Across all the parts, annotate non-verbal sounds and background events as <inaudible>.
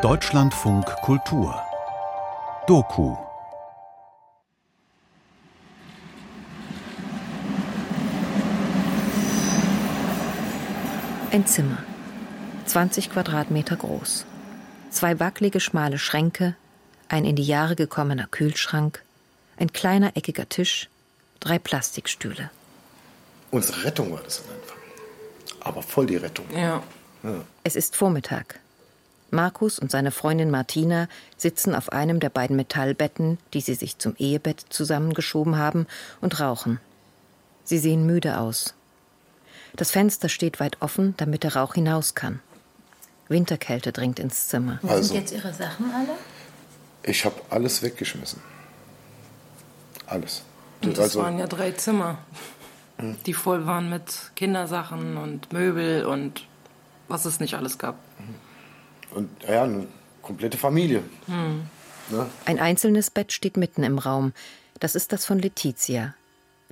Deutschlandfunk Kultur Doku Ein Zimmer, 20 Quadratmeter groß. Zwei wackelige, schmale Schränke, ein in die Jahre gekommener Kühlschrank, ein kleiner eckiger Tisch, drei Plastikstühle. Unsere Rettung war das am Anfang. Aber voll die Rettung. Ja. Es ist Vormittag. Markus und seine Freundin Martina sitzen auf einem der beiden Metallbetten, die sie sich zum Ehebett zusammengeschoben haben, und rauchen. Sie sehen müde aus. Das Fenster steht weit offen, damit der Rauch hinaus kann. Winterkälte dringt ins Zimmer. Wo also, sind jetzt Ihre Sachen alle? Ich habe alles weggeschmissen. Alles. Und das also, waren ja drei Zimmer, hm. die voll waren mit Kindersachen und Möbel und was es nicht alles gab. Und ja, eine komplette Familie. Hm. Ne? Ein einzelnes Bett steht mitten im Raum. Das ist das von Letizia.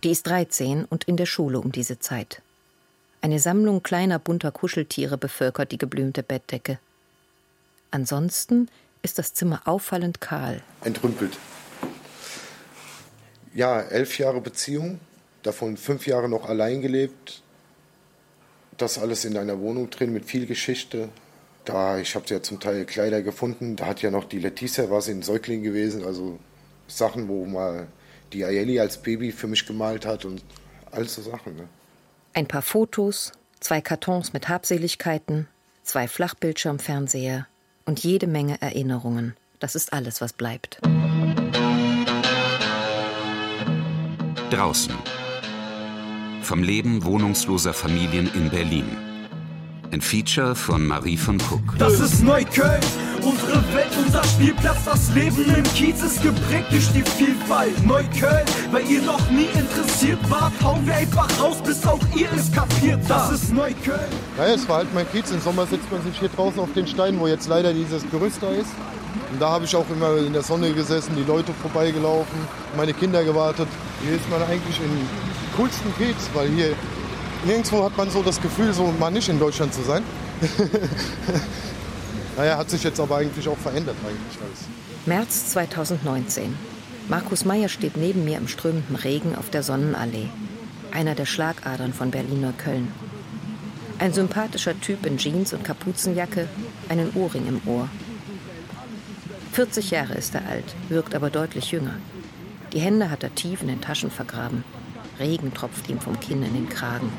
Die ist 13 und in der Schule um diese Zeit. Eine Sammlung kleiner bunter Kuscheltiere bevölkert die geblümte Bettdecke. Ansonsten ist das Zimmer auffallend kahl. Entrümpelt. Ja, elf Jahre Beziehung, davon fünf Jahre noch allein gelebt. Das alles in einer Wohnung drin mit viel Geschichte. Da, ich habe ja zum Teil Kleider gefunden. Da hat ja noch die Letizia, war sie ein Säugling gewesen. Also Sachen, wo mal die Ayeli als Baby für mich gemalt hat und all so Sachen. Ne? Ein paar Fotos, zwei Kartons mit Habseligkeiten, zwei Flachbildschirmfernseher und jede Menge Erinnerungen. Das ist alles, was bleibt. Draußen. Vom Leben wohnungsloser Familien in Berlin. Ein Feature von Marie von Cook. Das ist Neukölln, unsere Welt, unser Spielplatz. Das Leben im Kiez ist geprägt durch die Vielfalt. Neukölln, weil ihr noch nie interessiert wart, hauen wir einfach raus, bis auch ihr es kapiert. Das ist Neukölln. Naja, es war halt mein Kiez. Im Sommer sitzt man sich hier draußen auf den Steinen, wo jetzt leider dieses Gerüst da ist. Und da habe ich auch immer in der Sonne gesessen, die Leute vorbeigelaufen, meine Kinder gewartet. Hier ist man eigentlich im coolsten Kiez, weil hier nirgendwo hat man so das Gefühl, so mal nicht in Deutschland zu sein. <laughs> naja, hat sich jetzt aber eigentlich auch verändert eigentlich alles. März 2019. Markus Meyer steht neben mir im strömenden Regen auf der Sonnenallee, einer der Schlagadern von Berlin-Neukölln. Ein sympathischer Typ in Jeans und Kapuzenjacke, einen Ohrring im Ohr. 40 Jahre ist er alt, wirkt aber deutlich jünger. Die Hände hat er tief in den Taschen vergraben. Regen tropft ihm vom Kinn in den Kragen.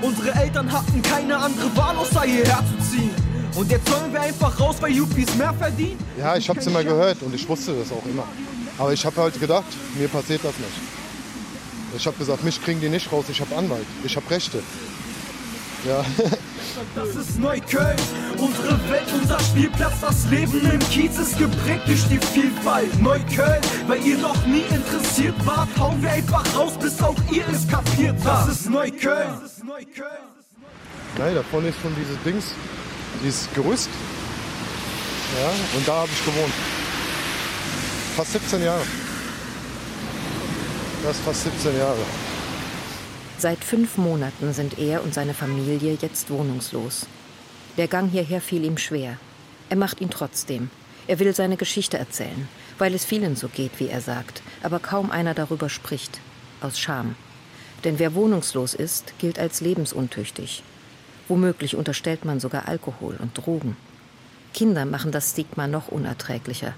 Unsere Eltern hatten keine andere Wahl, außer hierher zu ziehen. Und jetzt sollen wir einfach raus, weil Yuppies mehr verdienen? Ja, ich hab's immer gehört und ich wusste das auch immer. Aber ich habe halt gedacht, mir passiert das nicht. Ich habe gesagt, mich kriegen die nicht raus, ich habe Anwalt, ich habe Rechte. Ja. <laughs> Das ist Neukölln, unsere Welt, unser Spielplatz. Das Leben im Kiez ist geprägt durch die Vielfalt. Neukölln, weil ihr noch nie interessiert wart, hauen wir einfach raus, bis auch ihr es kapiert habt. Das ist Neukölln. Nein, da vorne ist schon dieses Dings, dieses Gerüst. Ja, und da habe ich gewohnt. Fast 17 Jahre. Das ist fast 17 Jahre. Seit fünf Monaten sind er und seine Familie jetzt wohnungslos. Der Gang hierher fiel ihm schwer. Er macht ihn trotzdem. Er will seine Geschichte erzählen, weil es vielen so geht, wie er sagt, aber kaum einer darüber spricht, aus Scham. Denn wer wohnungslos ist, gilt als lebensuntüchtig. Womöglich unterstellt man sogar Alkohol und Drogen. Kinder machen das Stigma noch unerträglicher.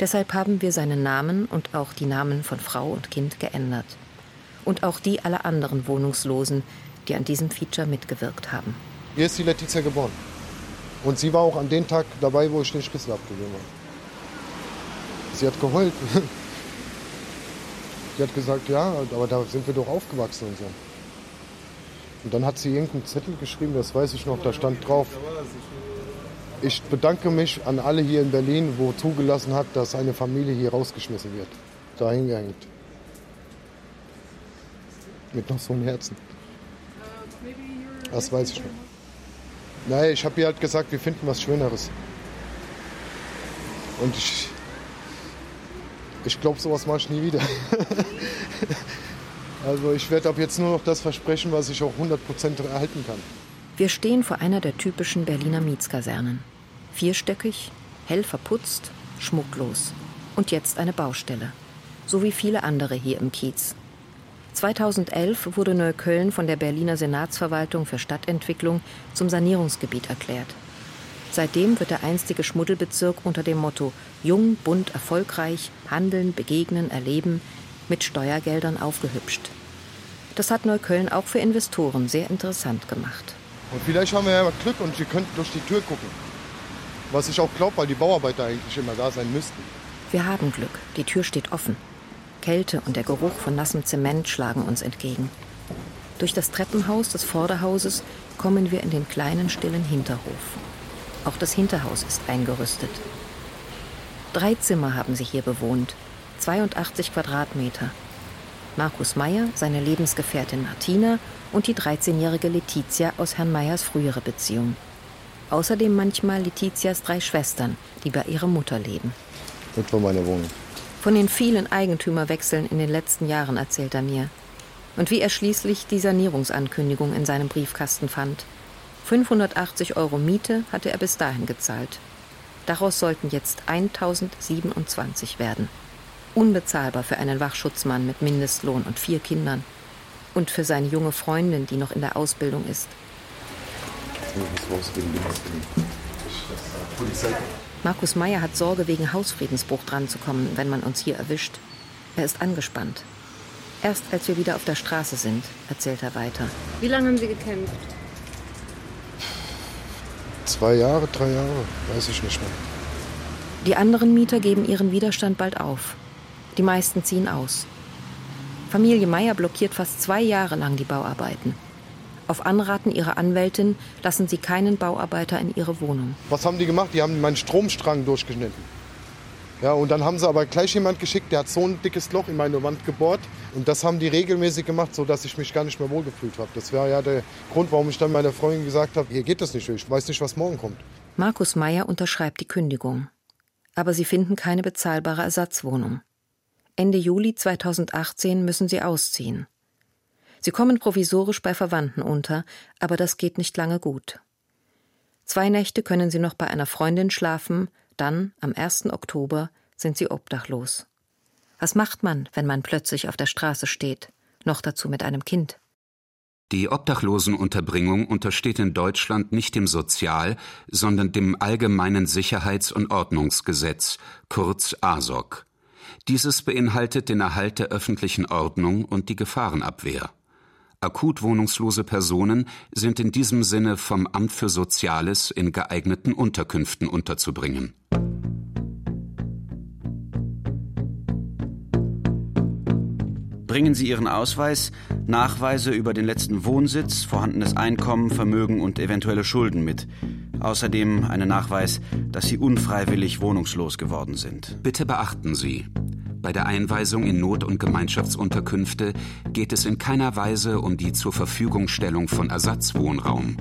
Deshalb haben wir seinen Namen und auch die Namen von Frau und Kind geändert und auch die aller anderen Wohnungslosen, die an diesem Feature mitgewirkt haben. Hier ist die Letizia geboren. Und sie war auch an dem Tag dabei, wo ich den Schlüssel abgegeben habe. Sie hat geheult. <laughs> Sie hat gesagt, ja, aber da sind wir doch aufgewachsen und so. Und dann hat sie irgendeinen Zettel geschrieben, das weiß ich noch, da stand drauf, ich bedanke mich an alle hier in Berlin, wo zugelassen hat, dass eine Familie hier rausgeschmissen wird. Da hingehängt mit noch so einem Herzen. Das weiß ich noch. Naja, ich habe ihr halt gesagt, wir finden was Schöneres. Und ich, ich glaube, sowas mache ich nie wieder. <laughs> also ich werde ab jetzt nur noch das versprechen, was ich auch 100% erhalten kann. Wir stehen vor einer der typischen Berliner Mietskasernen. Vierstöckig, hell verputzt, schmucklos. Und jetzt eine Baustelle. So wie viele andere hier im Kiez. 2011 wurde Neukölln von der Berliner Senatsverwaltung für Stadtentwicklung zum Sanierungsgebiet erklärt. Seitdem wird der einstige Schmuddelbezirk unter dem Motto Jung, bunt, erfolgreich, handeln, begegnen, erleben mit Steuergeldern aufgehübscht. Das hat Neukölln auch für Investoren sehr interessant gemacht. Und vielleicht haben wir ja Glück und Sie könnten durch die Tür gucken. Was ich auch glaube, weil die Bauarbeiter eigentlich immer da sein müssten. Wir haben Glück. Die Tür steht offen. Kälte und der Geruch von nassem Zement schlagen uns entgegen. Durch das Treppenhaus des Vorderhauses kommen wir in den kleinen, stillen Hinterhof. Auch das Hinterhaus ist eingerüstet. Drei Zimmer haben sie hier bewohnt, 82 Quadratmeter. Markus Meyer, seine Lebensgefährtin Martina und die 13-jährige Letizia aus Herrn Meyers frühere Beziehung. Außerdem manchmal Letizias drei Schwestern, die bei ihrer Mutter leben. Und von meiner Wohnung. Von den vielen Eigentümerwechseln in den letzten Jahren erzählt er mir. Und wie er schließlich die Sanierungsankündigung in seinem Briefkasten fand. 580 Euro Miete hatte er bis dahin gezahlt. Daraus sollten jetzt 1027 werden. Unbezahlbar für einen Wachschutzmann mit Mindestlohn und vier Kindern. Und für seine junge Freundin, die noch in der Ausbildung ist. Markus Meyer hat Sorge, wegen Hausfriedensbruch dranzukommen, wenn man uns hier erwischt. Er ist angespannt. Erst als wir wieder auf der Straße sind, erzählt er weiter. Wie lange haben Sie gekämpft? Zwei Jahre, drei Jahre, weiß ich nicht mehr. Die anderen Mieter geben ihren Widerstand bald auf. Die meisten ziehen aus. Familie Meyer blockiert fast zwei Jahre lang die Bauarbeiten. Auf Anraten ihrer Anwältin lassen sie keinen Bauarbeiter in ihre Wohnung. Was haben die gemacht? Die haben meinen Stromstrang durchgeschnitten. Ja, und dann haben sie aber gleich jemand geschickt, der hat so ein dickes Loch in meine Wand gebohrt. Und das haben die regelmäßig gemacht, sodass ich mich gar nicht mehr wohlgefühlt habe. Das war ja der Grund, warum ich dann meiner Freundin gesagt habe, hier geht das nicht, ich weiß nicht, was morgen kommt. Markus Meyer unterschreibt die Kündigung. Aber sie finden keine bezahlbare Ersatzwohnung. Ende Juli 2018 müssen sie ausziehen. Sie kommen provisorisch bei Verwandten unter, aber das geht nicht lange gut. Zwei Nächte können sie noch bei einer Freundin schlafen, dann, am 1. Oktober, sind sie obdachlos. Was macht man, wenn man plötzlich auf der Straße steht, noch dazu mit einem Kind? Die Obdachlosenunterbringung untersteht in Deutschland nicht dem Sozial-, sondern dem Allgemeinen Sicherheits- und Ordnungsgesetz, kurz ASOG. Dieses beinhaltet den Erhalt der öffentlichen Ordnung und die Gefahrenabwehr. Akut wohnungslose Personen sind in diesem Sinne vom Amt für Soziales in geeigneten Unterkünften unterzubringen. Bringen Sie Ihren Ausweis, Nachweise über den letzten Wohnsitz, vorhandenes Einkommen, Vermögen und eventuelle Schulden mit. Außerdem einen Nachweis, dass Sie unfreiwillig wohnungslos geworden sind. Bitte beachten Sie, bei der Einweisung in Not- und Gemeinschaftsunterkünfte geht es in keiner Weise um die zur Verfügungstellung von Ersatzwohnraum.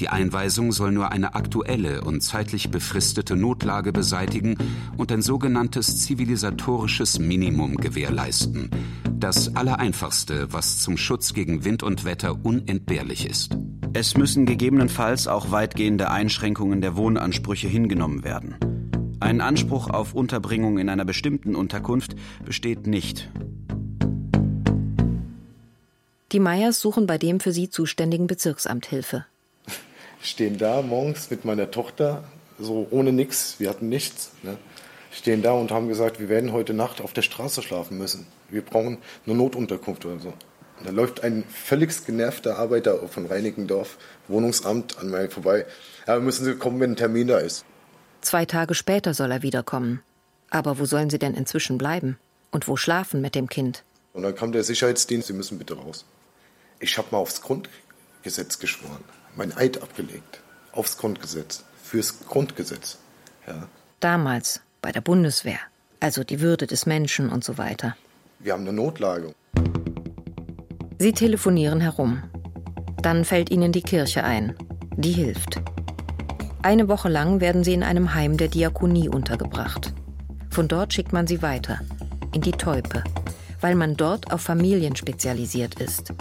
Die Einweisung soll nur eine aktuelle und zeitlich befristete Notlage beseitigen und ein sogenanntes zivilisatorisches Minimum gewährleisten. Das Allereinfachste, was zum Schutz gegen Wind und Wetter unentbehrlich ist. Es müssen gegebenenfalls auch weitgehende Einschränkungen der Wohnansprüche hingenommen werden. Ein Anspruch auf Unterbringung in einer bestimmten Unterkunft besteht nicht. Die Meyers suchen bei dem für sie zuständigen Bezirksamt Hilfe. Stehen da morgens mit meiner Tochter, so ohne nichts, wir hatten nichts, ne? stehen da und haben gesagt, wir werden heute Nacht auf der Straße schlafen müssen. Wir brauchen eine Notunterkunft oder so. da läuft ein völlig genervter Arbeiter von Reinickendorf, Wohnungsamt, an mir vorbei. Ja, müssen Sie kommen, wenn ein Termin da ist. Zwei Tage später soll er wiederkommen. Aber wo sollen sie denn inzwischen bleiben? Und wo schlafen mit dem Kind? Und dann kam der Sicherheitsdienst, Sie müssen bitte raus. Ich habe mal aufs Grundgesetz geschworen, mein Eid abgelegt. Aufs Grundgesetz, fürs Grundgesetz. Ja. Damals, bei der Bundeswehr. Also die Würde des Menschen und so weiter. Wir haben eine Notlage. Sie telefonieren herum. Dann fällt ihnen die Kirche ein. Die hilft. Eine Woche lang werden sie in einem Heim der Diakonie untergebracht. Von dort schickt man sie weiter, in die Teupe, weil man dort auf Familien spezialisiert ist.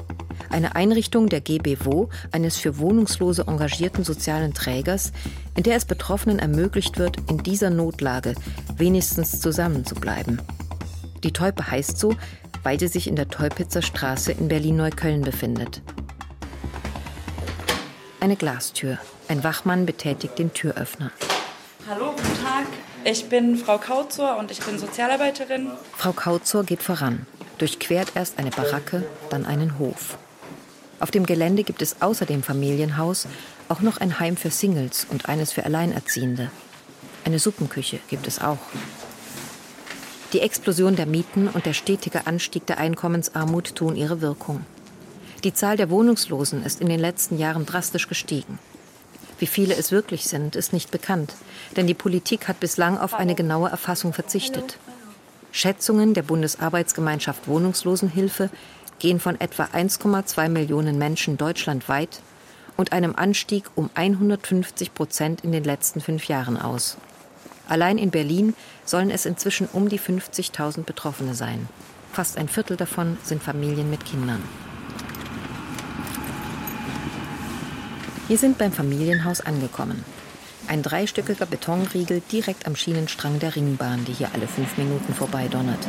eine Einrichtung der GBWO, eines für Wohnungslose engagierten sozialen Trägers, in der es Betroffenen ermöglicht wird, in dieser Notlage wenigstens zusammenzubleiben. Die Teupe heißt so, weil sie sich in der Teupitzer Straße in Berlin-Neukölln befindet. Eine Glastür. Ein Wachmann betätigt den Türöffner. Hallo, guten Tag. Ich bin Frau Kauzor und ich bin Sozialarbeiterin. Frau Kauzor geht voran, durchquert erst eine Baracke, dann einen Hof. Auf dem Gelände gibt es außer dem Familienhaus auch noch ein Heim für Singles und eines für Alleinerziehende. Eine Suppenküche gibt es auch. Die Explosion der Mieten und der stetige Anstieg der Einkommensarmut tun ihre Wirkung. Die Zahl der Wohnungslosen ist in den letzten Jahren drastisch gestiegen. Wie viele es wirklich sind, ist nicht bekannt, denn die Politik hat bislang auf eine genaue Erfassung verzichtet. Schätzungen der Bundesarbeitsgemeinschaft Wohnungslosenhilfe gehen von etwa 1,2 Millionen Menschen deutschlandweit und einem Anstieg um 150 Prozent in den letzten fünf Jahren aus. Allein in Berlin sollen es inzwischen um die 50.000 Betroffene sein. Fast ein Viertel davon sind Familien mit Kindern. Wir sind beim Familienhaus angekommen. Ein dreistöckiger Betonriegel direkt am Schienenstrang der Ringbahn, die hier alle fünf Minuten vorbeidonnert.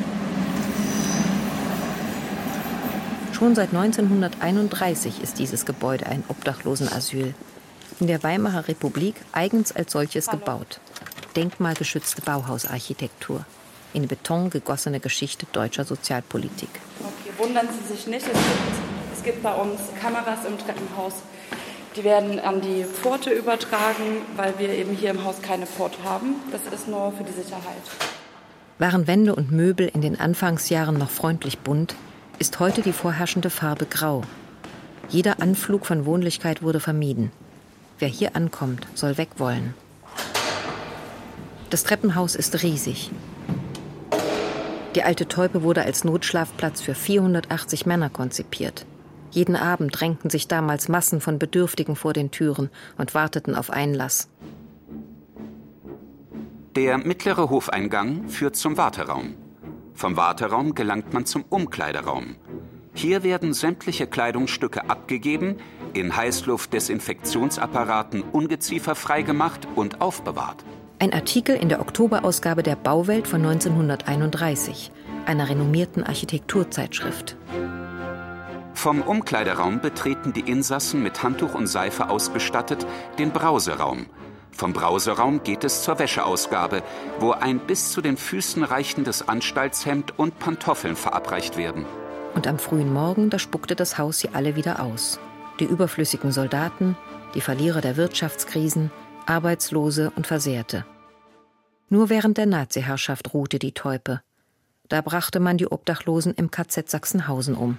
Schon seit 1931 ist dieses Gebäude ein Obdachlosenasyl. In der Weimarer Republik eigens als solches gebaut. Denkmalgeschützte Bauhausarchitektur. In Beton gegossene Geschichte deutscher Sozialpolitik. Okay, wundern Sie sich nicht, es gibt, es gibt bei uns Kameras im Treppenhaus. Die werden an die Pforte übertragen, weil wir eben hier im Haus keine Pforte haben. Das ist nur für die Sicherheit. Waren Wände und Möbel in den Anfangsjahren noch freundlich bunt, ist heute die vorherrschende Farbe grau. Jeder Anflug von Wohnlichkeit wurde vermieden. Wer hier ankommt, soll weg wollen. Das Treppenhaus ist riesig. Die alte Teupe wurde als Notschlafplatz für 480 Männer konzipiert. Jeden Abend drängten sich damals Massen von Bedürftigen vor den Türen und warteten auf Einlass. Der mittlere Hofeingang führt zum Warteraum. Vom Warteraum gelangt man zum Umkleideraum. Hier werden sämtliche Kleidungsstücke abgegeben, in Heißluftdesinfektionsapparaten ungezieferfrei gemacht und aufbewahrt. Ein Artikel in der Oktoberausgabe der Bauwelt von 1931, einer renommierten Architekturzeitschrift. Vom Umkleideraum betreten die Insassen mit Handtuch und Seife ausgestattet den Brauseraum. Vom Brauseraum geht es zur Wäscheausgabe, wo ein bis zu den Füßen reichendes Anstaltshemd und Pantoffeln verabreicht werden. Und am frühen Morgen, da spuckte das Haus sie alle wieder aus. Die überflüssigen Soldaten, die Verlierer der Wirtschaftskrisen, Arbeitslose und Versehrte. Nur während der Nazi-Herrschaft ruhte die Teupe. Da brachte man die Obdachlosen im KZ Sachsenhausen um.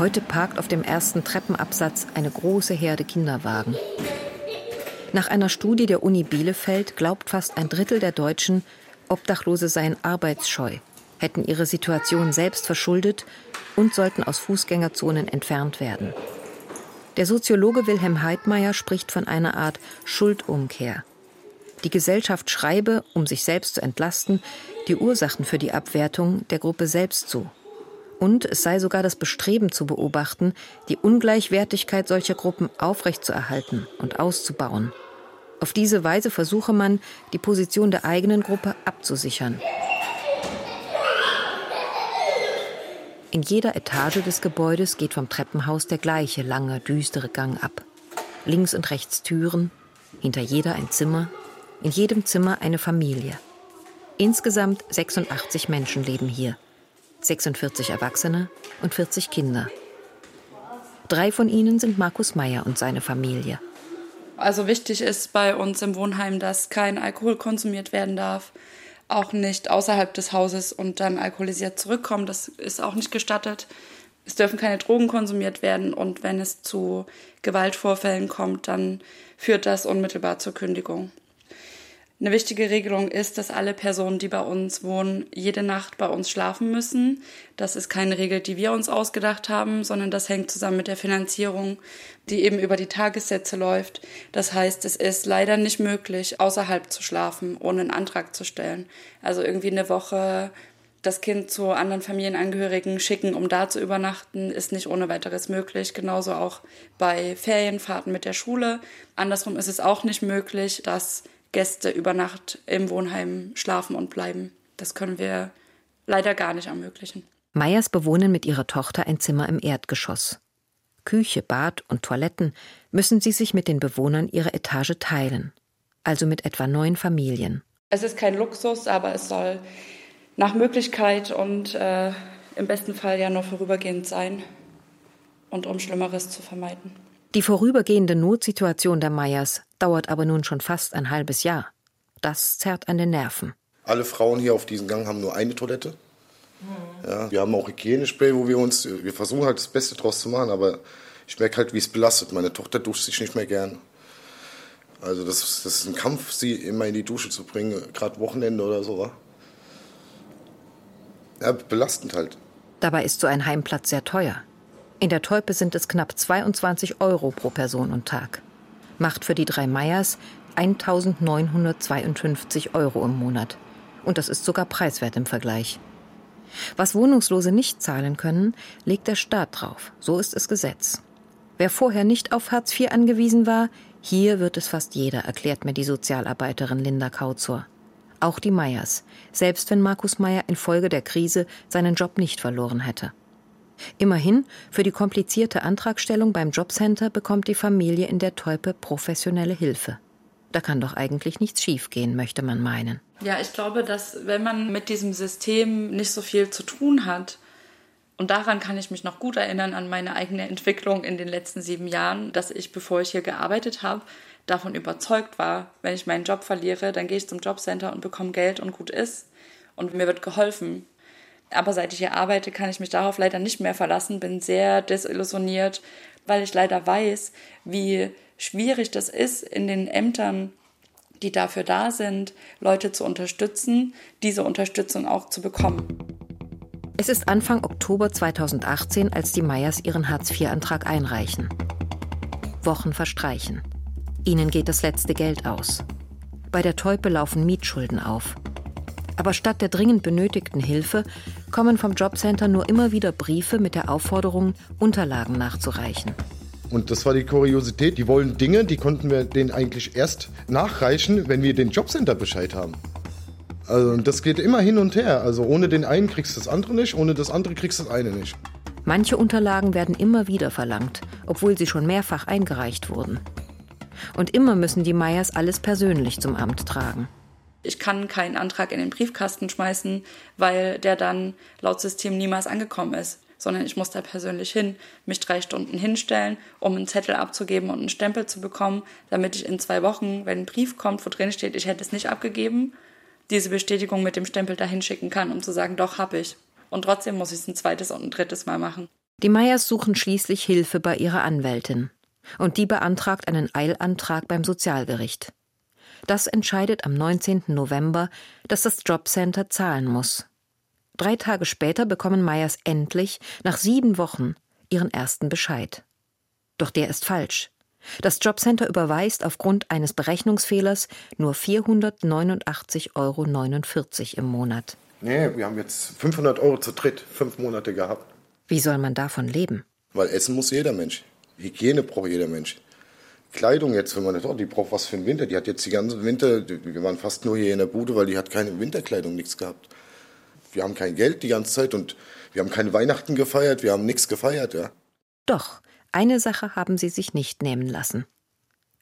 Heute parkt auf dem ersten Treppenabsatz eine große Herde Kinderwagen. Nach einer Studie der Uni Bielefeld glaubt fast ein Drittel der Deutschen, Obdachlose seien arbeitsscheu, hätten ihre Situation selbst verschuldet und sollten aus Fußgängerzonen entfernt werden. Der Soziologe Wilhelm Heidmeier spricht von einer Art Schuldumkehr. Die Gesellschaft schreibe, um sich selbst zu entlasten, die Ursachen für die Abwertung der Gruppe selbst zu und es sei sogar das Bestreben zu beobachten, die Ungleichwertigkeit solcher Gruppen aufrechtzuerhalten und auszubauen. Auf diese Weise versuche man, die Position der eigenen Gruppe abzusichern. In jeder Etage des Gebäudes geht vom Treppenhaus der gleiche lange, düstere Gang ab. Links und rechts Türen, hinter jeder ein Zimmer, in jedem Zimmer eine Familie. Insgesamt 86 Menschen leben hier. 46 Erwachsene und 40 Kinder. Drei von ihnen sind Markus Meyer und seine Familie. Also wichtig ist bei uns im Wohnheim, dass kein Alkohol konsumiert werden darf, auch nicht außerhalb des Hauses und dann alkoholisiert zurückkommen. Das ist auch nicht gestattet. Es dürfen keine Drogen konsumiert werden und wenn es zu Gewaltvorfällen kommt, dann führt das unmittelbar zur Kündigung. Eine wichtige Regelung ist, dass alle Personen, die bei uns wohnen, jede Nacht bei uns schlafen müssen. Das ist keine Regel, die wir uns ausgedacht haben, sondern das hängt zusammen mit der Finanzierung, die eben über die Tagessätze läuft. Das heißt, es ist leider nicht möglich, außerhalb zu schlafen, ohne einen Antrag zu stellen. Also irgendwie eine Woche Das Kind zu anderen Familienangehörigen schicken, um da zu übernachten, ist nicht ohne weiteres möglich. Genauso auch bei Ferienfahrten mit der Schule. Andersrum ist es auch nicht möglich, dass Gäste über Nacht im Wohnheim schlafen und bleiben. Das können wir leider gar nicht ermöglichen. Meyers bewohnen mit ihrer Tochter ein Zimmer im Erdgeschoss. Küche, Bad und Toiletten müssen sie sich mit den Bewohnern ihrer Etage teilen, also mit etwa neun Familien. Es ist kein Luxus, aber es soll nach Möglichkeit und äh, im besten Fall ja nur vorübergehend sein und um Schlimmeres zu vermeiden. Die vorübergehende Notsituation der Meyers dauert aber nun schon fast ein halbes Jahr. Das zerrt an den Nerven. Alle Frauen hier auf diesem Gang haben nur eine Toilette. Ja, wir haben auch Hygienespray, wo wir uns, wir versuchen halt das Beste draus zu machen, aber ich merke halt, wie es belastet. Meine Tochter duscht sich nicht mehr gern. Also das, das ist ein Kampf, sie immer in die Dusche zu bringen, gerade Wochenende oder so. Wa? Ja, belastend halt. Dabei ist so ein Heimplatz sehr teuer. In der Teupe sind es knapp 22 Euro pro Person und Tag. Macht für die drei Meyers 1952 Euro im Monat. Und das ist sogar preiswert im Vergleich. Was Wohnungslose nicht zahlen können, legt der Staat drauf. So ist es Gesetz. Wer vorher nicht auf Hartz IV angewiesen war, hier wird es fast jeder, erklärt mir die Sozialarbeiterin Linda Kauzor. Auch die Meyers, selbst wenn Markus Meyer infolge der Krise seinen Job nicht verloren hätte. Immerhin, für die komplizierte Antragstellung beim Jobcenter bekommt die Familie in der Teupe professionelle Hilfe. Da kann doch eigentlich nichts schiefgehen, möchte man meinen. Ja, ich glaube, dass wenn man mit diesem System nicht so viel zu tun hat, und daran kann ich mich noch gut erinnern an meine eigene Entwicklung in den letzten sieben Jahren, dass ich, bevor ich hier gearbeitet habe, davon überzeugt war, wenn ich meinen Job verliere, dann gehe ich zum Jobcenter und bekomme Geld und gut ist und mir wird geholfen. Aber seit ich hier arbeite, kann ich mich darauf leider nicht mehr verlassen, bin sehr desillusioniert, weil ich leider weiß, wie schwierig das ist, in den Ämtern die dafür da sind, Leute zu unterstützen, diese Unterstützung auch zu bekommen. Es ist Anfang Oktober 2018, als die Meyers ihren Hartz-IV-Antrag einreichen. Wochen verstreichen. Ihnen geht das letzte Geld aus. Bei der Teupe laufen Mietschulden auf. Aber statt der dringend benötigten Hilfe kommen vom Jobcenter nur immer wieder Briefe mit der Aufforderung, Unterlagen nachzureichen. Und das war die Kuriosität. Die wollen Dinge, die konnten wir denen eigentlich erst nachreichen, wenn wir den Jobcenter Bescheid haben. Also das geht immer hin und her. Also ohne den einen kriegst du das andere nicht, ohne das andere kriegst du das eine nicht. Manche Unterlagen werden immer wieder verlangt, obwohl sie schon mehrfach eingereicht wurden. Und immer müssen die Meyers alles persönlich zum Amt tragen. Ich kann keinen Antrag in den Briefkasten schmeißen, weil der dann laut System niemals angekommen ist sondern ich muss da persönlich hin, mich drei Stunden hinstellen, um einen Zettel abzugeben und einen Stempel zu bekommen, damit ich in zwei Wochen, wenn ein Brief kommt, wo drin steht, ich hätte es nicht abgegeben, diese Bestätigung mit dem Stempel dahin schicken kann, um zu sagen, doch, habe ich. Und trotzdem muss ich es ein zweites und ein drittes Mal machen. Die Meyers suchen schließlich Hilfe bei ihrer Anwältin. Und die beantragt einen Eilantrag beim Sozialgericht. Das entscheidet am 19. November, dass das Jobcenter zahlen muss. Drei Tage später bekommen Meyers endlich, nach sieben Wochen, ihren ersten Bescheid. Doch der ist falsch. Das Jobcenter überweist aufgrund eines Berechnungsfehlers nur 489,49 Euro im Monat. Nee, wir haben jetzt 500 Euro zu dritt, fünf Monate gehabt. Wie soll man davon leben? Weil essen muss jeder Mensch. Hygiene braucht jeder Mensch. Kleidung jetzt, wenn man das, oh, die braucht was für den Winter. Die hat jetzt die ganze Winter, wir waren fast nur hier in der Bude, weil die hat keine Winterkleidung, nichts gehabt wir haben kein Geld die ganze Zeit und wir haben keine Weihnachten gefeiert, wir haben nichts gefeiert, ja. Doch, eine Sache haben sie sich nicht nehmen lassen.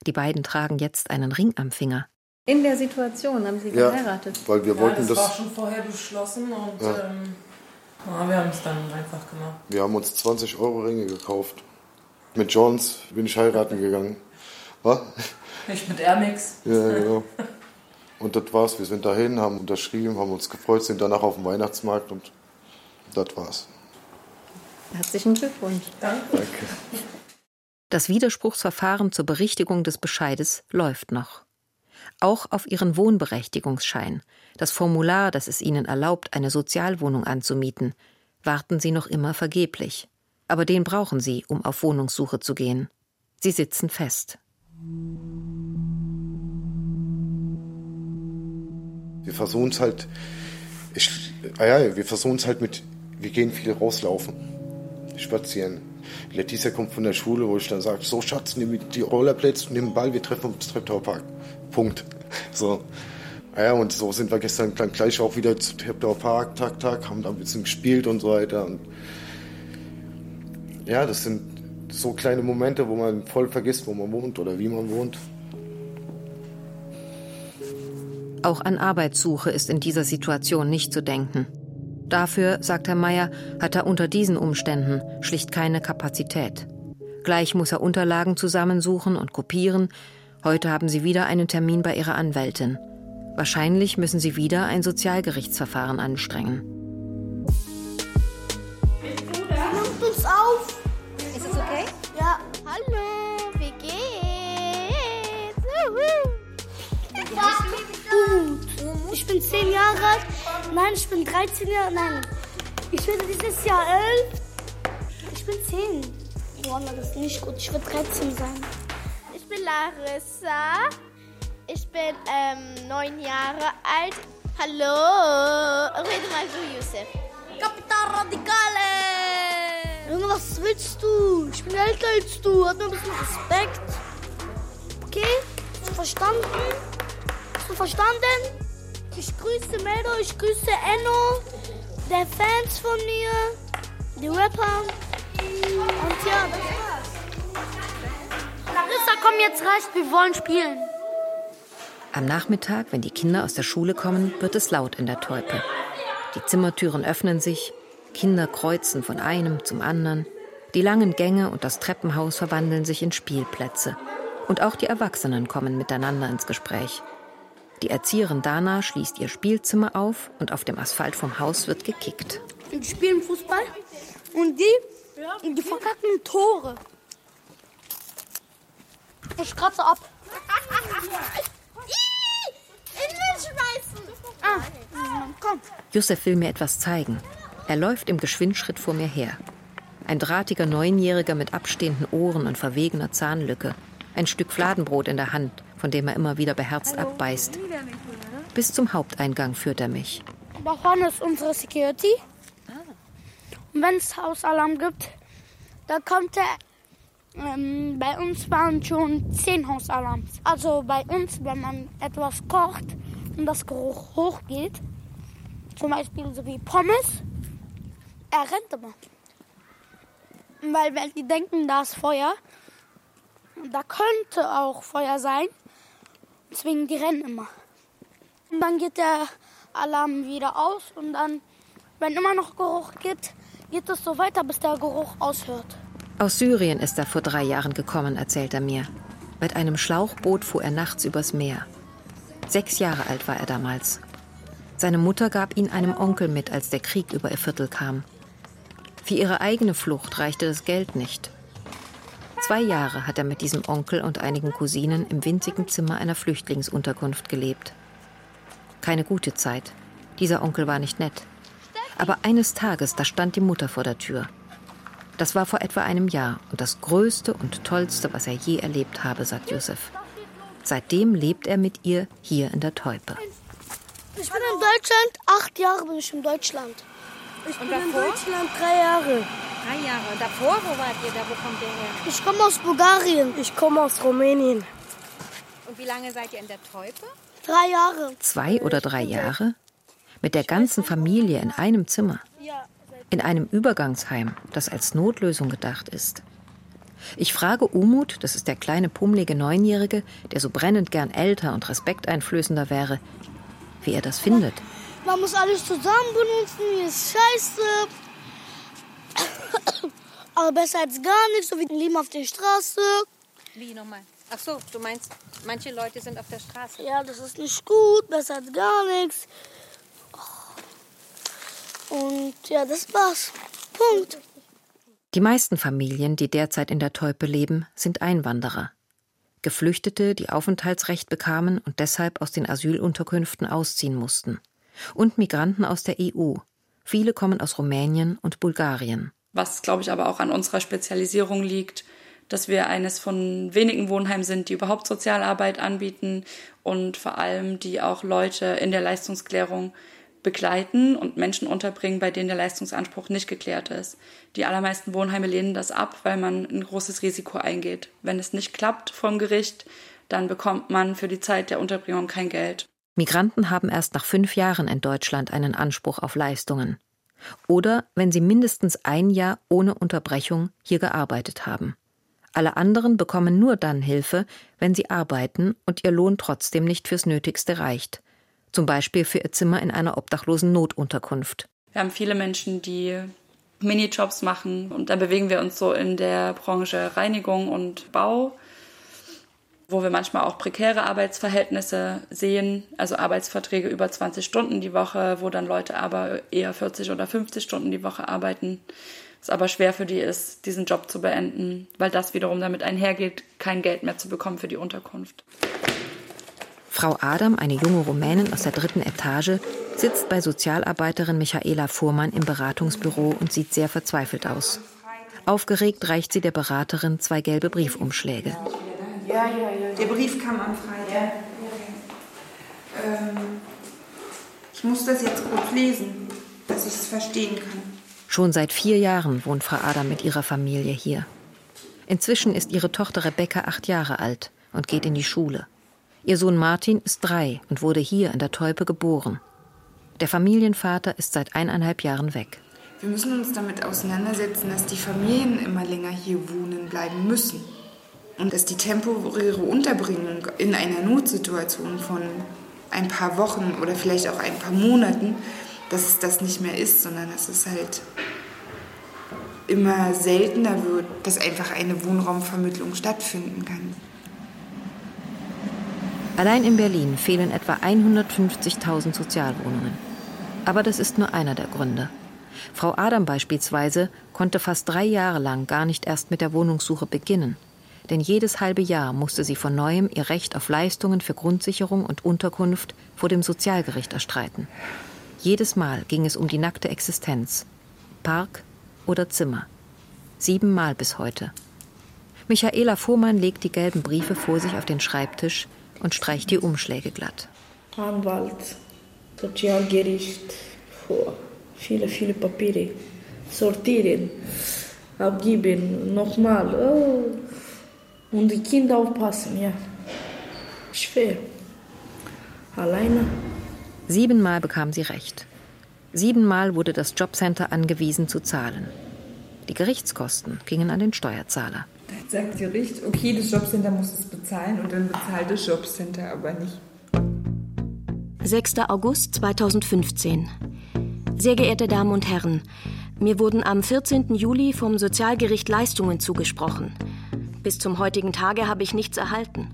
Die beiden tragen jetzt einen Ring am Finger. In der Situation haben sie ja, geheiratet. Weil wir ja, wollten das das. war schon vorher beschlossen und ja. ähm, wir haben es dann einfach gemacht. Wir haben uns 20 Euro Ringe gekauft. Mit Jones bin ich heiraten gegangen. Was? Nicht mit Airmix. Ja, genau. Und das war's. Wir sind dahin, haben unterschrieben, haben uns gefreut, sind danach auf dem Weihnachtsmarkt und das war's. Herzlichen Glückwunsch. Danke. Danke. Das Widerspruchsverfahren zur Berichtigung des Bescheides läuft noch. Auch auf ihren Wohnberechtigungsschein, das Formular, das es ihnen erlaubt, eine Sozialwohnung anzumieten, warten sie noch immer vergeblich. Aber den brauchen sie, um auf Wohnungssuche zu gehen. Sie sitzen fest. Wir versuchen es halt Ich, ah ja, wir versuchen es halt mit, wir gehen viel rauslaufen, spazieren. Letizia kommt von der Schule, wo ich dann sage, so Schatz, nimm die Rollerblades, nimm den Ball, wir treffen uns Treptower Punkt. So. Ja, und so sind wir gestern dann gleich auch wieder zu Treptower Park, Tag, Tag, haben da ein bisschen gespielt und so weiter. Und ja, das sind so kleine Momente, wo man voll vergisst, wo man wohnt oder wie man wohnt. Auch an Arbeitssuche ist in dieser Situation nicht zu denken. Dafür, sagt Herr Meier, hat er unter diesen Umständen schlicht keine Kapazität. Gleich muss er Unterlagen zusammensuchen und kopieren. Heute haben sie wieder einen Termin bei ihrer Anwältin. Wahrscheinlich müssen sie wieder ein Sozialgerichtsverfahren anstrengen. Ich bin zehn Jahre alt. Nein, ich bin 13 Jahre. Nein. Ich werde dieses Jahr elf. Ich bin zehn. Boah, das ist nicht gut. Ich werde 13 sein. Ich bin Larissa. Ich bin ähm, neun Jahre alt. Hallo. Rede mal du, Yusuf. Kapital Radikale! Junge, was willst du? Ich bin älter als du. Hat mir ein bisschen Respekt. Okay? Hast du verstanden? Hast du verstanden? Ich grüße Meldo, ich grüße Enno, der Fans von mir, die Rapper. Und ja. Larissa, komm, jetzt reicht, wir wollen spielen. Am Nachmittag, wenn die Kinder aus der Schule kommen, wird es laut in der Teupe. Die Zimmertüren öffnen sich, Kinder kreuzen von einem zum anderen, die langen Gänge und das Treppenhaus verwandeln sich in Spielplätze. Und auch die Erwachsenen kommen miteinander ins Gespräch. Die Erzieherin Dana schließt ihr Spielzimmer auf und auf dem Asphalt vom Haus wird gekickt. Die spielen Fußball und die, die verkacken Tore. Ich kratze ab. <laughs> In den schmeißen. Ah, komm. Josef will mir etwas zeigen. Er läuft im Geschwindschritt vor mir her. Ein drahtiger Neunjähriger mit abstehenden Ohren und verwegener Zahnlücke. Ein Stück Fladenbrot in der Hand, von dem er immer wieder beherzt abbeißt. Bis zum Haupteingang führt er mich. Da vorne ist unsere Security. Und wenn es Hausalarm gibt, da kommt er. Ähm, bei uns waren schon zehn Hausalarms. Also bei uns, wenn man etwas kocht und das Geruch hochgeht, zum Beispiel so wie Pommes, er rennt immer. Weil wenn die denken, da ist Feuer, da könnte auch Feuer sein, deswegen die rennen immer. Und dann geht der Alarm wieder aus und dann, wenn immer noch Geruch gibt, geht es so weiter, bis der Geruch aushört. Aus Syrien ist er vor drei Jahren gekommen, erzählt er mir. Mit einem Schlauchboot fuhr er nachts übers Meer. Sechs Jahre alt war er damals. Seine Mutter gab ihn einem Onkel mit, als der Krieg über ihr Viertel kam. Für ihre eigene Flucht reichte das Geld nicht. Zwei Jahre hat er mit diesem Onkel und einigen Cousinen im winzigen Zimmer einer Flüchtlingsunterkunft gelebt. Keine gute Zeit. Dieser Onkel war nicht nett. Aber eines Tages, da stand die Mutter vor der Tür. Das war vor etwa einem Jahr und das Größte und Tollste, was er je erlebt habe, sagt Josef. Seitdem lebt er mit ihr hier in der Teupe. Ich bin in Deutschland, acht Jahre bin ich in Deutschland. Ich bin in? Deutschland drei Jahre. Drei Jahre. Und davor, wo wart ihr da? Wo kommt ihr her? Ich komme aus Bulgarien. Ich komme aus Rumänien. Und wie lange seid ihr in der Teupe? Drei Jahre. Zwei oder drei Jahre? Mit der ganzen Familie in einem Zimmer. Ja, In einem Übergangsheim, das als Notlösung gedacht ist. Ich frage Umut, das ist der kleine pummelige Neunjährige, der so brennend gern älter und respekteinflößender wäre, wie er das findet. man muss alles zusammen benutzen. Hier ist scheiße. Aber besser als gar nichts, so wie ein Leben auf der Straße. Wie nochmal? Ach so, du meinst, manche Leute sind auf der Straße. Ja, das ist nicht gut, besser als gar nichts. Und ja, das war's. Punkt. Die meisten Familien, die derzeit in der Teupe leben, sind Einwanderer. Geflüchtete, die Aufenthaltsrecht bekamen und deshalb aus den Asylunterkünften ausziehen mussten. Und Migranten aus der EU. Viele kommen aus Rumänien und Bulgarien. Was, glaube ich, aber auch an unserer Spezialisierung liegt, dass wir eines von wenigen Wohnheimen sind, die überhaupt Sozialarbeit anbieten und vor allem die auch Leute in der Leistungsklärung begleiten und Menschen unterbringen, bei denen der Leistungsanspruch nicht geklärt ist. Die allermeisten Wohnheime lehnen das ab, weil man ein großes Risiko eingeht. Wenn es nicht klappt vom Gericht, dann bekommt man für die Zeit der Unterbringung kein Geld. Migranten haben erst nach fünf Jahren in Deutschland einen Anspruch auf Leistungen. Oder wenn sie mindestens ein Jahr ohne Unterbrechung hier gearbeitet haben. Alle anderen bekommen nur dann Hilfe, wenn sie arbeiten und ihr Lohn trotzdem nicht fürs Nötigste reicht. Zum Beispiel für ihr Zimmer in einer obdachlosen Notunterkunft. Wir haben viele Menschen, die Minijobs machen und da bewegen wir uns so in der Branche Reinigung und Bau, wo wir manchmal auch prekäre Arbeitsverhältnisse sehen, also Arbeitsverträge über 20 Stunden die Woche, wo dann Leute aber eher 40 oder 50 Stunden die Woche arbeiten es aber schwer für die ist, diesen Job zu beenden, weil das wiederum damit einhergeht, kein Geld mehr zu bekommen für die Unterkunft. Frau Adam, eine junge Rumänin aus der dritten Etage, sitzt bei Sozialarbeiterin Michaela Fuhrmann im Beratungsbüro und sieht sehr verzweifelt aus. Aufgeregt reicht sie der Beraterin zwei gelbe Briefumschläge. Ja, ja, ja. Der Brief kam am Freitag. Ähm, ich muss das jetzt kurz lesen, dass ich es verstehen kann. Schon seit vier Jahren wohnt Frau Adam mit ihrer Familie hier. Inzwischen ist ihre Tochter Rebecca acht Jahre alt und geht in die Schule. Ihr Sohn Martin ist drei und wurde hier in der Teupe geboren. Der Familienvater ist seit eineinhalb Jahren weg. Wir müssen uns damit auseinandersetzen, dass die Familien immer länger hier wohnen bleiben müssen. Und dass die temporäre Unterbringung in einer Notsituation von ein paar Wochen oder vielleicht auch ein paar Monaten dass es das nicht mehr ist, sondern dass es halt immer seltener wird, dass einfach eine Wohnraumvermittlung stattfinden kann. Allein in Berlin fehlen etwa 150.000 Sozialwohnungen. Aber das ist nur einer der Gründe. Frau Adam beispielsweise konnte fast drei Jahre lang gar nicht erst mit der Wohnungssuche beginnen. Denn jedes halbe Jahr musste sie von neuem ihr Recht auf Leistungen für Grundsicherung und Unterkunft vor dem Sozialgericht erstreiten. Jedes Mal ging es um die nackte Existenz. Park oder Zimmer. Siebenmal bis heute. Michaela Fuhrmann legt die gelben Briefe vor sich auf den Schreibtisch und streicht die Umschläge glatt. Anwalt, Sozialgericht, vor. Viele, viele Papiere. Sortieren, abgeben, nochmal. Oh. Und die Kinder aufpassen, ja. Schwer. Alleine. Siebenmal bekam sie Recht. Siebenmal wurde das Jobcenter angewiesen zu zahlen. Die Gerichtskosten gingen an den Steuerzahler. Dann sagt Gericht, okay, das Jobcenter muss es bezahlen und dann bezahlt das Jobcenter aber nicht. 6. August 2015. Sehr geehrte Damen und Herren, mir wurden am 14. Juli vom Sozialgericht Leistungen zugesprochen. Bis zum heutigen Tage habe ich nichts erhalten.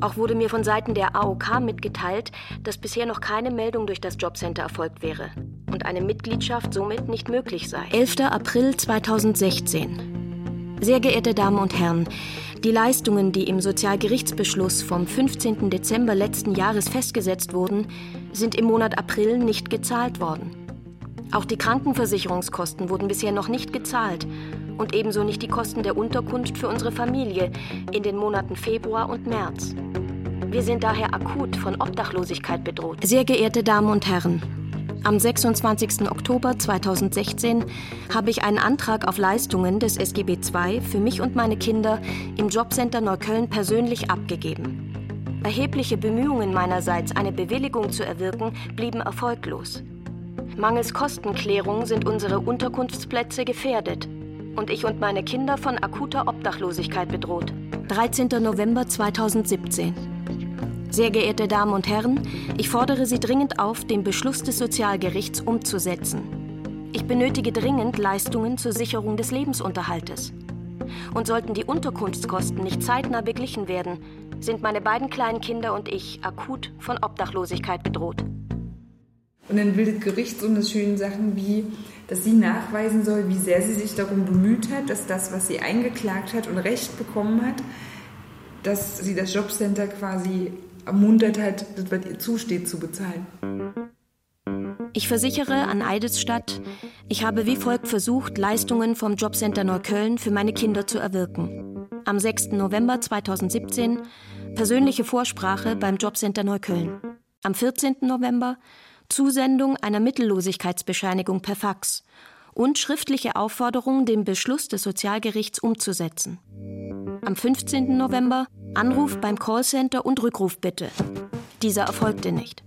Auch wurde mir von Seiten der AOK mitgeteilt, dass bisher noch keine Meldung durch das Jobcenter erfolgt wäre und eine Mitgliedschaft somit nicht möglich sei. 11. April 2016. Sehr geehrte Damen und Herren, die Leistungen, die im Sozialgerichtsbeschluss vom 15. Dezember letzten Jahres festgesetzt wurden, sind im Monat April nicht gezahlt worden. Auch die Krankenversicherungskosten wurden bisher noch nicht gezahlt und ebenso nicht die Kosten der Unterkunft für unsere Familie in den Monaten Februar und März. Wir sind daher akut von Obdachlosigkeit bedroht. Sehr geehrte Damen und Herren, am 26. Oktober 2016 habe ich einen Antrag auf Leistungen des SGB II für mich und meine Kinder im Jobcenter Neukölln persönlich abgegeben. Erhebliche Bemühungen meinerseits, eine Bewilligung zu erwirken, blieben erfolglos. Mangels Kostenklärung sind unsere Unterkunftsplätze gefährdet und ich und meine Kinder von akuter Obdachlosigkeit bedroht. 13. November 2017. Sehr geehrte Damen und Herren, ich fordere Sie dringend auf, den Beschluss des Sozialgerichts umzusetzen. Ich benötige dringend Leistungen zur Sicherung des Lebensunterhaltes. Und sollten die Unterkunftskosten nicht zeitnah beglichen werden, sind meine beiden kleinen Kinder und ich akut von Obdachlosigkeit bedroht. Und dann bildet Gericht so eine schöne Sachen wie dass sie nachweisen soll, wie sehr sie sich darum bemüht hat, dass das, was sie eingeklagt hat und Recht bekommen hat, dass sie das Jobcenter quasi ermuntert hat, das, was ihr zusteht, zu bezahlen. Ich versichere an Eidesstadt, ich habe wie folgt versucht, Leistungen vom Jobcenter Neukölln für meine Kinder zu erwirken. Am 6. November 2017 persönliche Vorsprache beim Jobcenter Neukölln. Am 14. November Zusendung einer Mittellosigkeitsbescheinigung per Fax und schriftliche Aufforderung, den Beschluss des Sozialgerichts umzusetzen. Am 15. November Anruf beim Callcenter und Rückrufbitte. Dieser erfolgte nicht.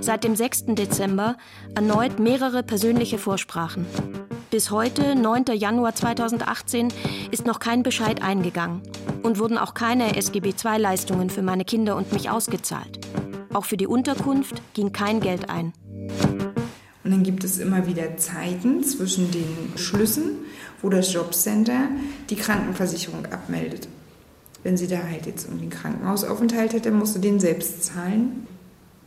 Seit dem 6. Dezember erneut mehrere persönliche Vorsprachen. Bis heute, 9. Januar 2018, ist noch kein Bescheid eingegangen und wurden auch keine SGB II-Leistungen für meine Kinder und mich ausgezahlt. Auch für die Unterkunft ging kein Geld ein. Und dann gibt es immer wieder Zeiten zwischen den Schlüssen, wo das Jobcenter die Krankenversicherung abmeldet. Wenn sie da halt jetzt irgendwie einen Krankenhausaufenthalt hat, dann musst du den selbst zahlen.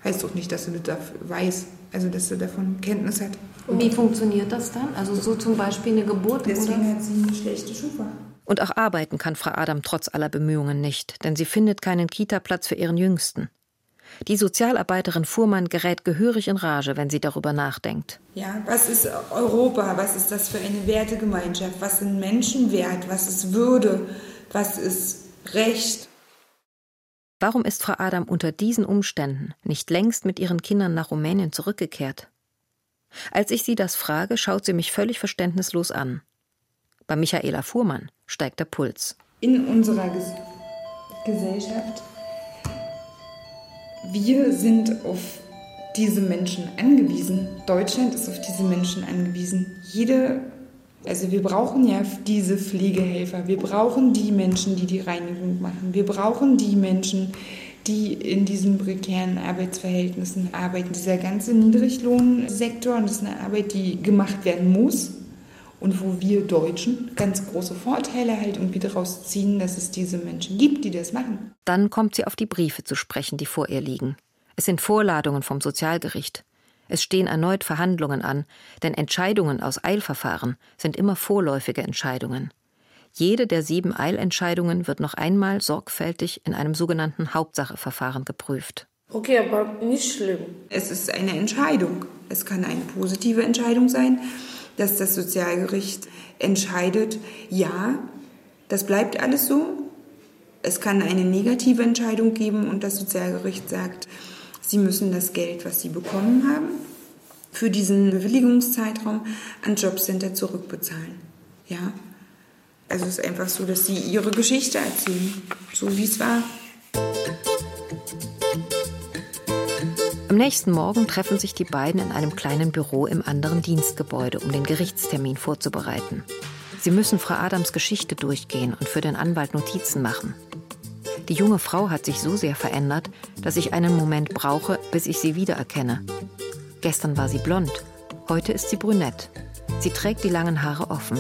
Heißt doch nicht, dass du das weiß, also dass du davon Kenntnis hat. Und wie funktioniert das dann? Also so zum Beispiel eine Geburt? Deswegen oder? hat sie eine schlechte Schufa. Und auch arbeiten kann Frau Adam trotz aller Bemühungen nicht, denn sie findet keinen Kita-Platz für ihren Jüngsten. Die Sozialarbeiterin Fuhrmann gerät gehörig in Rage, wenn sie darüber nachdenkt. Ja, was ist Europa? Was ist das für eine Wertegemeinschaft? Was sind Menschenwert? Was ist Würde? Was ist Recht? Warum ist Frau Adam unter diesen Umständen nicht längst mit ihren Kindern nach Rumänien zurückgekehrt? Als ich sie das frage, schaut sie mich völlig verständnislos an. Bei Michaela Fuhrmann steigt der Puls. In unserer Ges Gesellschaft, wir sind auf diese Menschen angewiesen. Deutschland ist auf diese Menschen angewiesen. Jede, also wir brauchen ja diese Pflegehelfer. Wir brauchen die Menschen, die die Reinigung machen. Wir brauchen die Menschen, die in diesen prekären Arbeitsverhältnissen arbeiten. Dieser ganze Niedriglohnsektor, und das ist eine Arbeit, die gemacht werden muss. Und wo wir Deutschen ganz große Vorteile halt irgendwie daraus ziehen, dass es diese Menschen gibt, die das machen. Dann kommt sie auf die Briefe zu sprechen, die vor ihr liegen. Es sind Vorladungen vom Sozialgericht. Es stehen erneut Verhandlungen an, denn Entscheidungen aus Eilverfahren sind immer vorläufige Entscheidungen. Jede der sieben Eilentscheidungen wird noch einmal sorgfältig in einem sogenannten Hauptsacheverfahren geprüft. Okay, aber nicht schlimm. Es ist eine Entscheidung. Es kann eine positive Entscheidung sein, dass das Sozialgericht entscheidet, ja, das bleibt alles so. Es kann eine negative Entscheidung geben und das Sozialgericht sagt, Sie müssen das Geld, was Sie bekommen haben, für diesen Bewilligungszeitraum an Jobcenter zurückbezahlen. Ja, also es ist einfach so, dass sie ihre Geschichte erzählen, so wie es war. Nächsten Morgen treffen sich die beiden in einem kleinen Büro im anderen Dienstgebäude, um den Gerichtstermin vorzubereiten. Sie müssen Frau Adams Geschichte durchgehen und für den Anwalt Notizen machen. Die junge Frau hat sich so sehr verändert, dass ich einen Moment brauche, bis ich sie wiedererkenne. Gestern war sie blond, heute ist sie brünett. Sie trägt die langen Haare offen.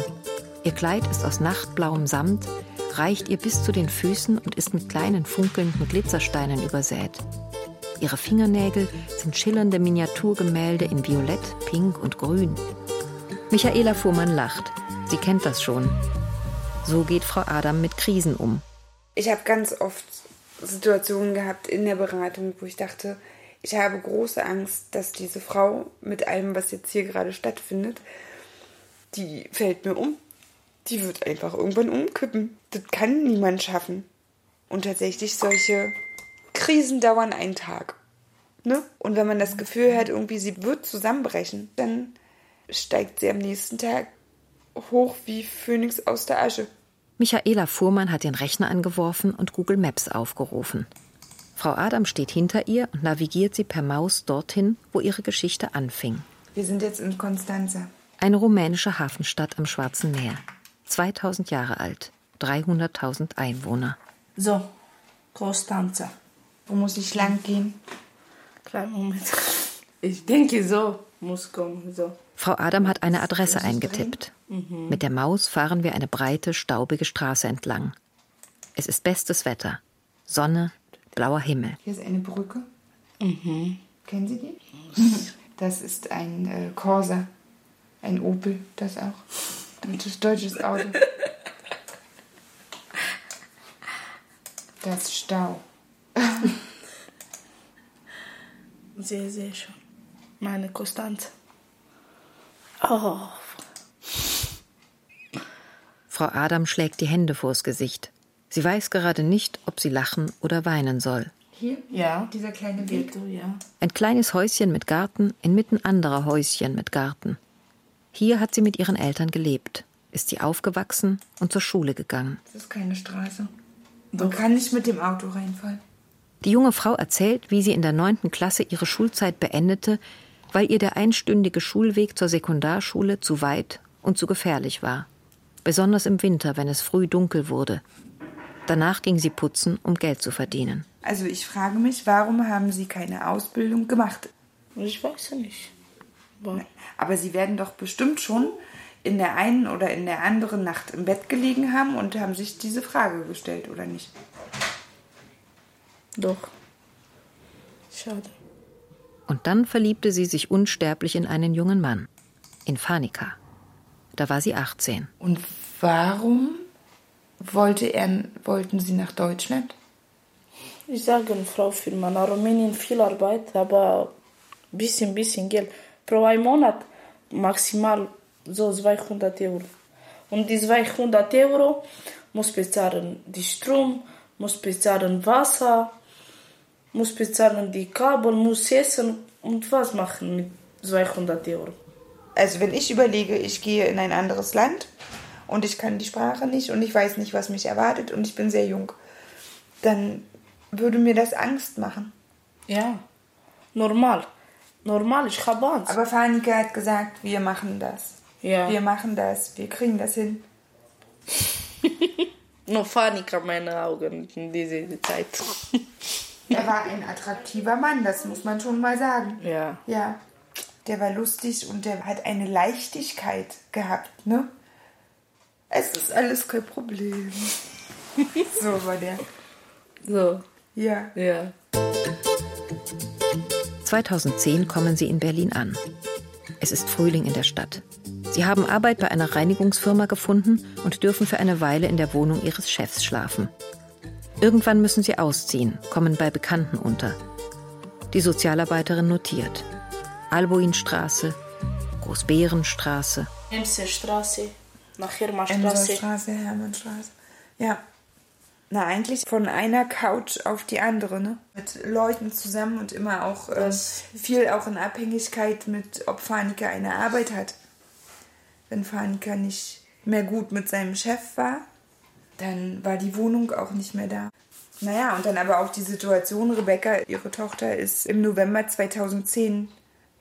Ihr Kleid ist aus nachtblauem Samt, reicht ihr bis zu den Füßen und ist mit kleinen funkelnden Glitzersteinen übersät. Ihre Fingernägel sind schillernde Miniaturgemälde in Violett, Pink und Grün. Michaela Fuhrmann lacht. Sie kennt das schon. So geht Frau Adam mit Krisen um. Ich habe ganz oft Situationen gehabt in der Beratung, wo ich dachte, ich habe große Angst, dass diese Frau mit allem, was jetzt hier gerade stattfindet, die fällt mir um. Die wird einfach irgendwann umkippen. Das kann niemand schaffen. Und tatsächlich solche Krisen dauern einen Tag. Ne? Und wenn man das Gefühl hat, irgendwie sie wird zusammenbrechen, dann steigt sie am nächsten Tag hoch wie Phönix aus der Asche. Michaela Fuhrmann hat den Rechner angeworfen und Google Maps aufgerufen. Frau Adam steht hinter ihr und navigiert sie per Maus dorthin, wo ihre Geschichte anfing. Wir sind jetzt in Konstanza. Eine rumänische Hafenstadt am Schwarzen Meer. 2000 Jahre alt, 300.000 Einwohner. So, Konstanza. Wo muss ich lang gehen? Kleinen Moment. Ich denke, so muss kommen. So. Frau Adam hat eine Adresse eingetippt. Mhm. Mit der Maus fahren wir eine breite, staubige Straße entlang. Es ist bestes Wetter. Sonne, blauer Himmel. Hier ist eine Brücke. Mhm. Kennen Sie die? Das ist ein äh, Corsa. Ein Opel, das auch. Deutsches, deutsches Auto. <laughs> Das Stau. <laughs> Sehr, sehr schön. Meine Konstanze. Oh. Frau Adam schlägt die Hände vors Gesicht. Sie weiß gerade nicht, ob sie lachen oder weinen soll. Hier? Ja. Dieser kleine Weg? Ja. Ein kleines Häuschen mit Garten inmitten anderer Häuschen mit Garten. Hier hat sie mit ihren Eltern gelebt, ist sie aufgewachsen und zur Schule gegangen. Das ist keine Straße. Man kann nicht mit dem Auto reinfallen. Die junge Frau erzählt, wie sie in der neunten Klasse ihre Schulzeit beendete, weil ihr der einstündige Schulweg zur Sekundarschule zu weit und zu gefährlich war. Besonders im Winter, wenn es früh dunkel wurde. Danach ging sie putzen, um Geld zu verdienen. Also ich frage mich, warum haben Sie keine Ausbildung gemacht? Ich weiß ja nicht. Warum? Aber Sie werden doch bestimmt schon in der einen oder in der anderen Nacht im Bett gelegen haben und haben sich diese Frage gestellt, oder nicht? Doch. Schade. Und dann verliebte sie sich unsterblich in einen jungen Mann, in Fanika. Da war sie 18. Und warum wollte er, wollten Sie nach Deutschland? Ich sage, Frau Firma, nach Rumänien viel Arbeit, aber bisschen, bisschen Geld. Pro ein Monat maximal so 200 Euro. Und die 200 Euro muss bezahlen die Strom, muss bezahlen Wasser, muss bezahlen die Kabel, muss essen und was machen mit 200 Euro. Also wenn ich überlege, ich gehe in ein anderes Land und ich kann die Sprache nicht und ich weiß nicht, was mich erwartet und ich bin sehr jung, dann würde mir das Angst machen. Ja, normal. Normal, ich habe Angst. Aber Fanika hat gesagt, wir machen das. Ja. Wir machen das, wir kriegen das hin. <laughs> Nur Fanika meine Augen in dieser Zeit. <laughs> Er war ein attraktiver Mann, das muss man schon mal sagen. Ja. Ja. Der war lustig und der hat eine Leichtigkeit gehabt, ne? Es ist alles kein Problem. <laughs> so war der. So. Ja. Ja. 2010 kommen sie in Berlin an. Es ist Frühling in der Stadt. Sie haben Arbeit bei einer Reinigungsfirma gefunden und dürfen für eine Weile in der Wohnung ihres Chefs schlafen. Irgendwann müssen sie ausziehen, kommen bei Bekannten unter. Die Sozialarbeiterin notiert. Alboinstraße, Großbärenstraße. Emserstraße, nach Hermannstraße. Emserstraße, Hermannstraße. Ja. Na, eigentlich von einer Couch auf die andere, ne? Mit Leuten zusammen und immer auch ähm, viel auch in Abhängigkeit mit, ob Fanika eine Arbeit hat. Wenn Fanika nicht mehr gut mit seinem Chef war, dann war die Wohnung auch nicht mehr da. Naja, und dann aber auch die Situation, Rebecca, ihre Tochter, ist im November 2010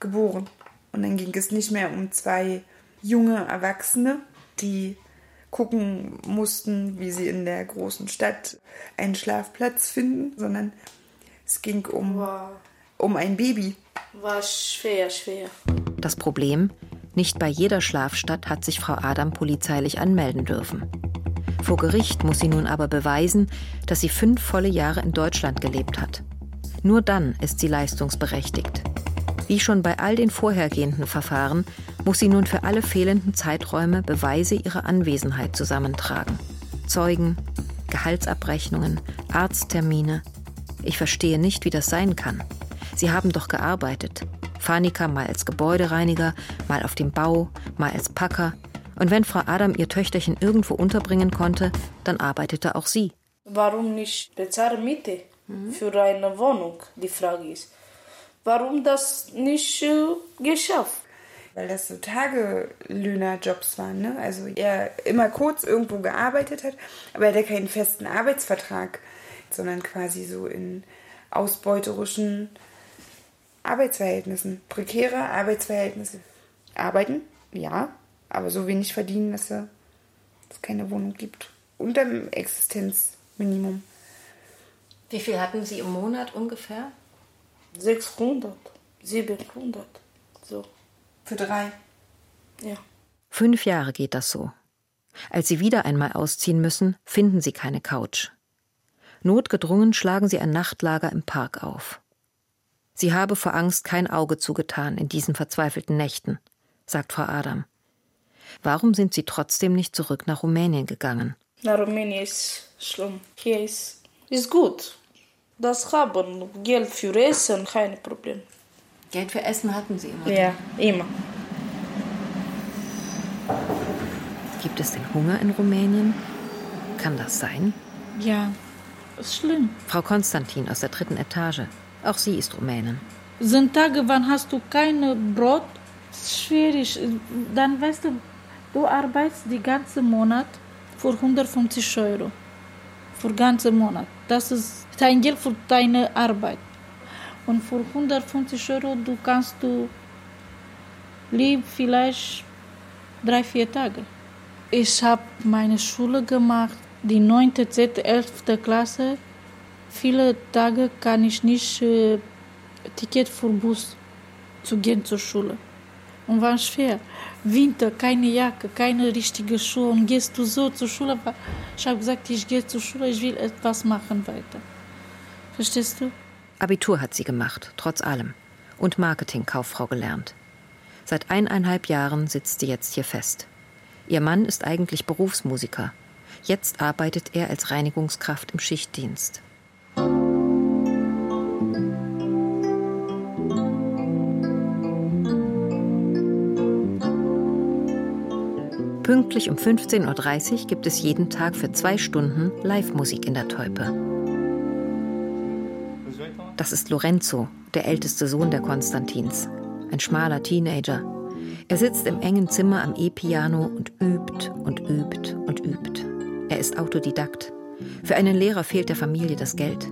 geboren. Und dann ging es nicht mehr um zwei junge Erwachsene, die gucken mussten, wie sie in der großen Stadt einen Schlafplatz finden, sondern es ging um, Wow. um ein Baby. War schwer, schwer. Das Problem, nicht bei jeder Schlafstadt hat sich Frau Adam polizeilich anmelden dürfen. Vor Gericht muss sie nun aber beweisen, dass sie fünf volle Jahre in Deutschland gelebt hat. Nur dann ist sie leistungsberechtigt. Wie schon bei all den vorhergehenden Verfahren muss sie nun für alle fehlenden Zeiträume Beweise ihrer Anwesenheit zusammentragen. Zeugen, Gehaltsabrechnungen, Arzttermine. Ich verstehe nicht, wie das sein kann. Sie haben doch gearbeitet. Fanika mal als Gebäudereiniger, mal auf dem Bau, mal als Packer. Und wenn Frau Adam ihr Töchterchen irgendwo unterbringen konnte, dann arbeitete auch sie. Warum nicht bezahlen Miete für eine Wohnung? Die Frage ist. Warum das nicht äh, geschafft? Weil das so Tagelöhnerjobs waren, ne? Also er immer kurz irgendwo gearbeitet hat, aber er hatte keinen festen Arbeitsvertrag, sondern quasi so in ausbeuterischen Arbeitsverhältnissen, prekäre Arbeitsverhältnisse. Arbeiten, ja, aber so wenig verdienen, dass er- es keine Wohnung gibt. Unter dem Existenzminimum. Wie viel hatten Sie im Monat ungefähr? 600, 700, so. Für drei. Ja. Fünf Jahre geht das so. Als sie wieder einmal ausziehen müssen, finden sie keine Couch. Notgedrungen schlagen sie ein Nachtlager im Park auf. Sie habe vor Angst kein Auge zugetan in diesen verzweifelten Nächten, sagt Frau Adam. Warum sind sie trotzdem nicht zurück nach Rumänien gegangen? Na, Rumänien ist schlimm. Hier ist, ist gut. Das haben Geld für Essen, kein Problem. Geld für Essen hatten sie immer. Ja, immer. Gibt es denn Hunger in Rumänien? Kann das sein? Ja. ist schlimm. Frau Konstantin aus der dritten Etage. Auch sie ist Rumänin. Sind Tage, wann hast du keine Brot? Ist schwierig. Dann weißt du, du arbeitest die ganze Monat für 150 Euro. Für ganze Monat. Das ist dein Geld für deine Arbeit. Und für 150 Euro du kannst du lieb vielleicht drei, vier Tage. Ich habe meine Schule gemacht, die 9., 10., 11. Klasse. Viele Tage kann ich nicht äh, Ticket für Bus zu gehen zur Schule. Und war schwer. Winter, keine Jacke, keine richtige Schuhe. Und gehst du so zur Schule? Ich habe gesagt, ich gehe zur Schule, ich will etwas machen weiter. Verstehst du? Abitur hat sie gemacht, trotz allem. Und Marketingkauffrau gelernt. Seit eineinhalb Jahren sitzt sie jetzt hier fest. Ihr Mann ist eigentlich Berufsmusiker. Jetzt arbeitet er als Reinigungskraft im Schichtdienst. Pünktlich um 15.30 Uhr gibt es jeden Tag für zwei Stunden Live-Musik in der Teupe. Das ist Lorenzo, der älteste Sohn der Konstantins. Ein schmaler Teenager, er sitzt im engen Zimmer am E-Piano und übt und übt und übt. Er ist Autodidakt. Für einen Lehrer fehlt der Familie das Geld.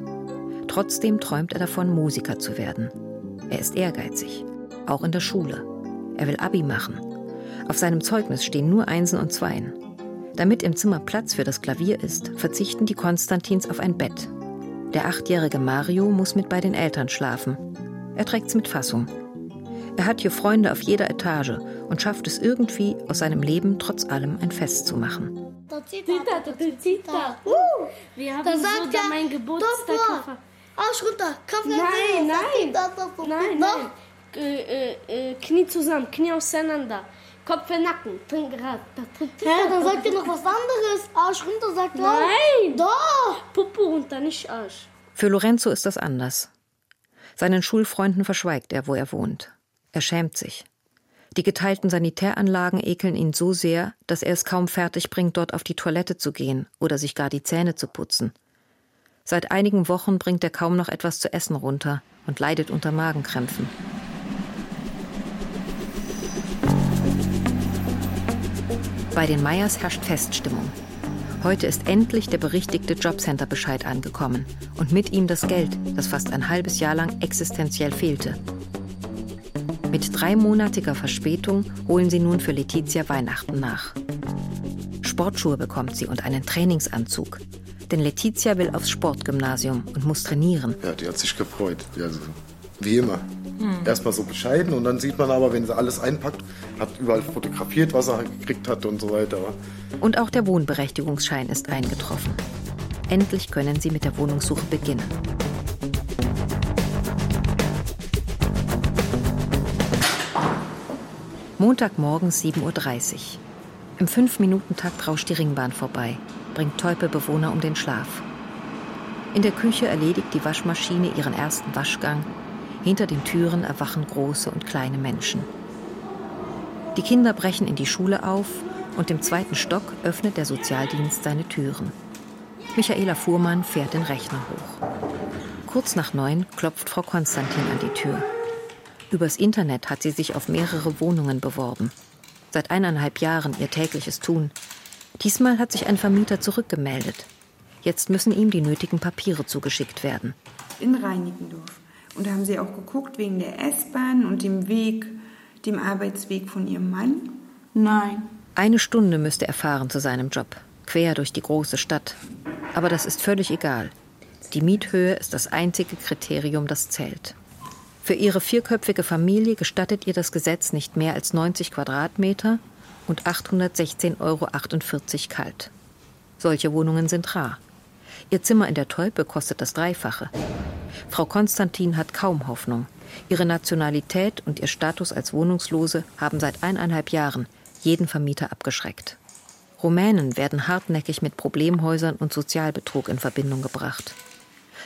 Trotzdem träumt er davon, Musiker zu werden. Er ist ehrgeizig, auch in der Schule. Er will Abi machen. Auf seinem Zeugnis stehen nur Einsen und Zweien. Damit im Zimmer Platz für das Klavier ist, verzichten die Konstantins auf ein Bett. Der achtjährige Mario muss mit bei den Eltern schlafen. Er trägt's mit Fassung. Er hat hier Freunde auf jeder Etage und schafft es irgendwie, aus seinem Leben trotz allem ein Fest zu machen. Wir haben da sagt so mein Geburtstag Arsch runter, Kopf Nein, nein, nein, nein. Äh, äh, Knie zusammen, Knie auseinander. Kopf in Nacken. Ja, dann sagt ihr noch was anderes. Arsch runter, sagt er. Nein. Doch. Puppe runter, nicht Arsch. Für Lorenzo ist das anders. Seinen Schulfreunden verschweigt er, wo er wohnt. Er schämt sich. Die geteilten Sanitäranlagen ekeln ihn so sehr, dass er es kaum fertig bringt, dort auf die Toilette zu gehen oder sich gar die Zähne zu putzen. Seit einigen Wochen bringt er kaum noch etwas zu essen runter und leidet unter Magenkrämpfen. Bei den Meyers herrscht Feststimmung. Heute ist endlich der berichtigte Jobcenter-Bescheid angekommen und mit ihm das Geld, das fast ein halbes Jahr lang existenziell fehlte. Mit dreimonatiger Verspätung holen sie nun für Letizia Weihnachten nach. Sportschuhe bekommt sie und einen Trainingsanzug. Denn Letizia will aufs Sportgymnasium und muss trainieren. Ja, die hat sich gefreut. Also, wie immer. Hm. Erstmal so bescheiden und dann sieht man aber, wenn sie alles einpackt, hat überall fotografiert, was er gekriegt hat und so weiter. Und auch der Wohnberechtigungsschein ist eingetroffen. Endlich können sie mit der Wohnungssuche beginnen. Montagmorgens 7.30 Uhr. Im Fünf-Minuten-Takt rauscht die Ringbahn vorbei, bringt Teupe-Bewohner um den Schlaf. In der Küche erledigt die Waschmaschine ihren ersten Waschgang. Hinter den Türen erwachen große und kleine Menschen. Die Kinder brechen in die Schule auf und im zweiten Stock öffnet der Sozialdienst seine Türen. Michaela Fuhrmann fährt den Rechner hoch. Kurz nach neun klopft Frau Konstantin an die Tür. Übers Internet hat sie sich auf mehrere Wohnungen beworben. Seit eineinhalb Jahren ihr tägliches Tun. Diesmal hat sich ein Vermieter zurückgemeldet. Jetzt müssen ihm die nötigen Papiere zugeschickt werden. In Reinickendorf. Und da haben sie auch geguckt wegen der S-Bahn und dem Weg, dem Arbeitsweg von ihrem Mann? Nein. Eine Stunde müsste er fahren zu seinem Job, quer durch die große Stadt. Aber das ist völlig egal. Die Miethöhe ist das einzige Kriterium, das zählt. Für ihre vierköpfige Familie gestattet ihr das Gesetz nicht mehr als 90 Quadratmeter und 816,48 Euro kalt. Solche Wohnungen sind rar. Ihr Zimmer in der Teupe kostet das Dreifache. Frau Konstantin hat kaum Hoffnung. Ihre Nationalität und ihr Status als Wohnungslose haben seit eineinhalb Jahren jeden Vermieter abgeschreckt. Rumänen werden hartnäckig mit Problemhäusern und Sozialbetrug in Verbindung gebracht.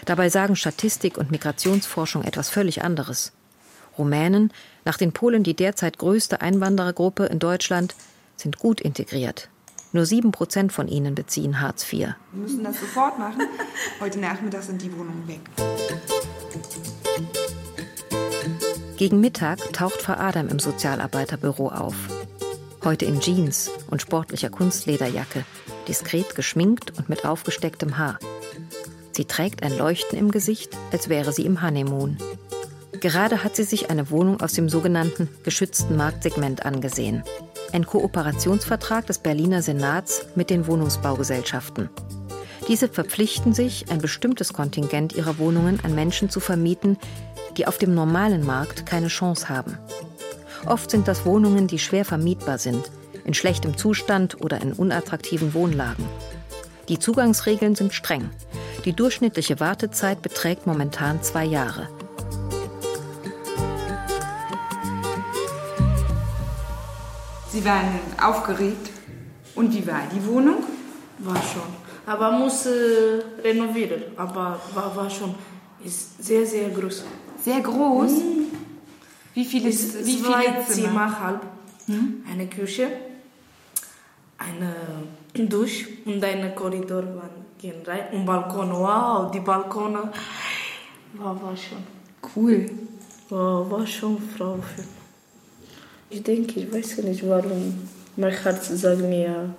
Dabei sagen Statistik und Migrationsforschung etwas völlig anderes. Rumänen, nach den Polen die derzeit größte Einwanderergruppe in Deutschland, sind gut integriert. Nur sieben Prozent von ihnen beziehen Hartz IV. Wir müssen das sofort machen. Heute Nachmittag sind die Wohnungen weg. Gegen Mittag taucht Frau Adam im Sozialarbeiterbüro auf. Heute in Jeans und sportlicher Kunstlederjacke, diskret geschminkt und mit aufgestecktem Haar. Sie trägt ein Leuchten im Gesicht, als wäre sie im Honeymoon. Gerade hat sie sich eine Wohnung aus dem sogenannten geschützten Marktsegment angesehen. Ein Kooperationsvertrag des Berliner Senats mit den Wohnungsbaugesellschaften. Diese verpflichten sich, ein bestimmtes Kontingent ihrer Wohnungen an Menschen zu vermieten, die auf dem normalen Markt keine Chance haben. Oft sind das Wohnungen, die schwer vermietbar sind, in schlechtem Zustand oder in unattraktiven Wohnlagen. Die Zugangsregeln sind streng. Die durchschnittliche Wartezeit beträgt momentan zwei Jahre. Sie waren aufgeregt. Und wie war die Wohnung? War schon. Aber muss äh, renovieren. Aber war, war schon. Ist sehr, sehr groß. Sehr groß? Mhm. Wie viele, ist, wie zwei viele Zimmer? Zimmer halb. Hm? Eine Küche, eine Dusche und eine Korridor gehen rein. Und Balkon, wow, die Balkone. War, war schon. Cool. War, war schon Frau. Ich denke, ich weiß nicht warum. Mein Herz sagt mir,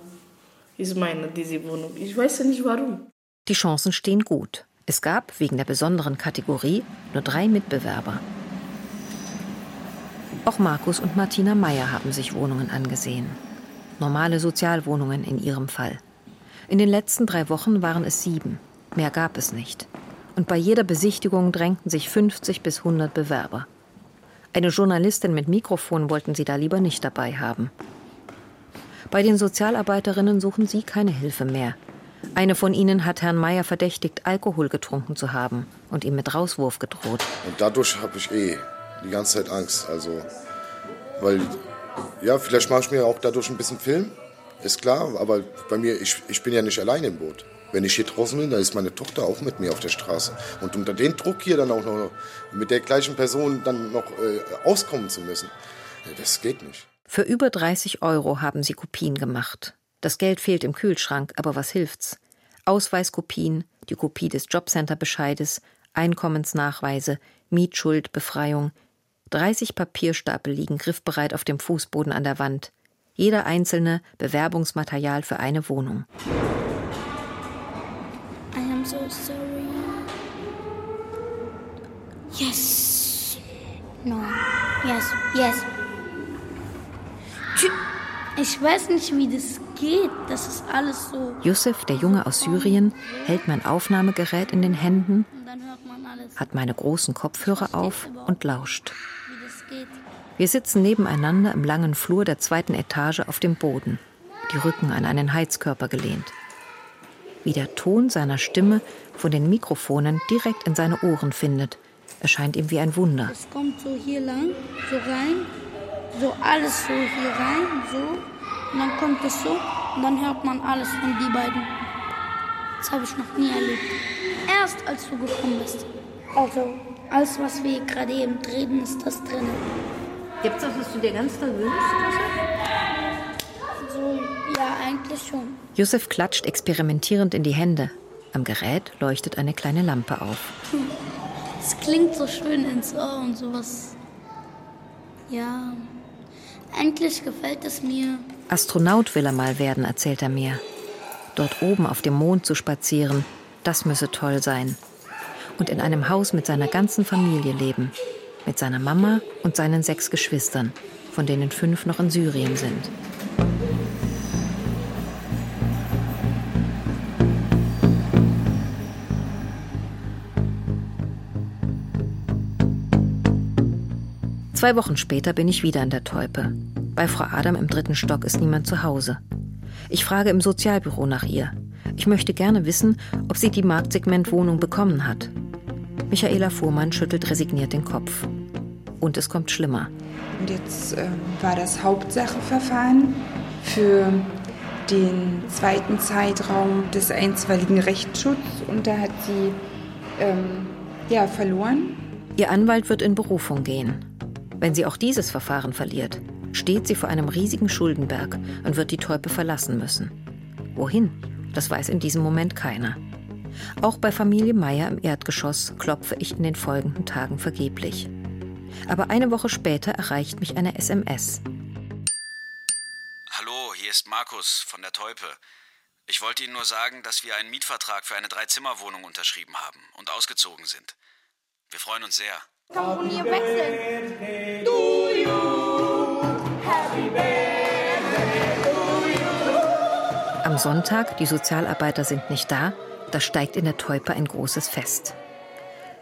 ist meine diese Wohnung. Ich weiß nicht warum. Die Chancen stehen gut. Es gab wegen der besonderen Kategorie nur drei Mitbewerber. Auch Markus und Martina Meyer haben sich Wohnungen angesehen. Normale Sozialwohnungen in ihrem Fall. In den letzten drei Wochen waren es sieben. Mehr gab es nicht. Und bei jeder Besichtigung drängten sich 50 bis 100 Bewerber. Eine Journalistin mit Mikrofon wollten sie da lieber nicht dabei haben. Bei den Sozialarbeiterinnen suchen sie keine Hilfe mehr. Eine von ihnen hat Herrn Meyer verdächtigt, Alkohol getrunken zu haben und ihm mit Rauswurf gedroht. Und dadurch habe ich eh die ganze Zeit Angst. Also, weil, ja, vielleicht mache ich mir auch dadurch ein bisschen Film, ist klar, aber bei mir, ich, ich bin ja nicht allein im Boot. Wenn ich hier draußen bin, dann ist meine Tochter auch mit mir auf der Straße. Und unter dem Druck hier dann auch noch mit der gleichen Person dann noch äh, auskommen zu müssen, das geht nicht. Für über 30 Euro haben sie Kopien gemacht. Das Geld fehlt im Kühlschrank, aber was hilft's? Ausweiskopien, die Kopie des Jobcenter-Bescheides, Einkommensnachweise, Mietschuldbefreiung. 30 Papierstapel liegen griffbereit auf dem Fußboden an der Wand. Jeder einzelne Bewerbungsmaterial für eine Wohnung. I am so sorry. Yes. No. Yes. Yes. Ich weiß nicht, wie das geht. Das ist alles so. Yusuf, der Junge aus Syrien, hält mein Aufnahmegerät in den Händen, hat meine großen Kopfhörer auf und lauscht. Wir sitzen nebeneinander im langen Flur der zweiten Etage auf dem Boden, die Rücken an einen Heizkörper gelehnt. Wie der Ton seiner Stimme von den Mikrofonen direkt in seine Ohren findet, erscheint ihm wie ein Wunder. Es kommt so hier lang, so rein, so alles so hier rein, so. Und dann kommt es so und dann hört man alles von die beiden. Das habe ich noch nie erlebt. Erst als du gekommen bist. Also, alles, was wir gerade eben reden, ist das drin. Gibt es das, was du dir ganz doll wünschst? So, ja, eigentlich schon. Josef klatscht experimentierend in die Hände. Am Gerät leuchtet eine kleine Lampe auf. Es klingt so schön ins Ohr und sowas. Ja, eigentlich gefällt es mir. Astronaut will er mal werden, erzählt er mir. Dort oben auf dem Mond zu spazieren, das müsse toll sein. Und in einem Haus mit seiner ganzen Familie leben. Mit seiner Mama und seinen sechs Geschwistern, von denen fünf noch in Syrien sind. Zwei Wochen später bin ich wieder in der Teupe. Bei Frau Adam im dritten Stock ist niemand zu Hause. Ich frage im Sozialbüro nach ihr. Ich möchte gerne wissen, ob sie die Marktsegmentwohnung bekommen hat. Michaela Fuhrmann schüttelt resigniert den Kopf. Und es kommt schlimmer. Und jetzt äh, war das Hauptsacheverfahren für den zweiten Zeitraum des einstweiligen Rechtsschutzes und da hat sie ähm, ja, verloren. Ihr Anwalt wird in Berufung gehen. Wenn sie auch dieses Verfahren verliert, steht sie vor einem riesigen Schuldenberg und wird die Teupe verlassen müssen. Wohin? Das weiß in diesem Moment keiner. Auch bei Familie Meier im Erdgeschoss klopfe ich in den folgenden Tagen vergeblich. Aber eine Woche später erreicht mich eine SMS. Hallo, hier ist Markus von der Teupe. Ich wollte Ihnen nur sagen, dass wir einen Mietvertrag für eine Dreizimmerwohnung unterschrieben haben und ausgezogen sind. Wir freuen uns sehr. Komponier wechseln. To you. Happy birthday to you. Am Sonntag, die Sozialarbeiter sind nicht da, da steigt in der Teupe ein großes Fest.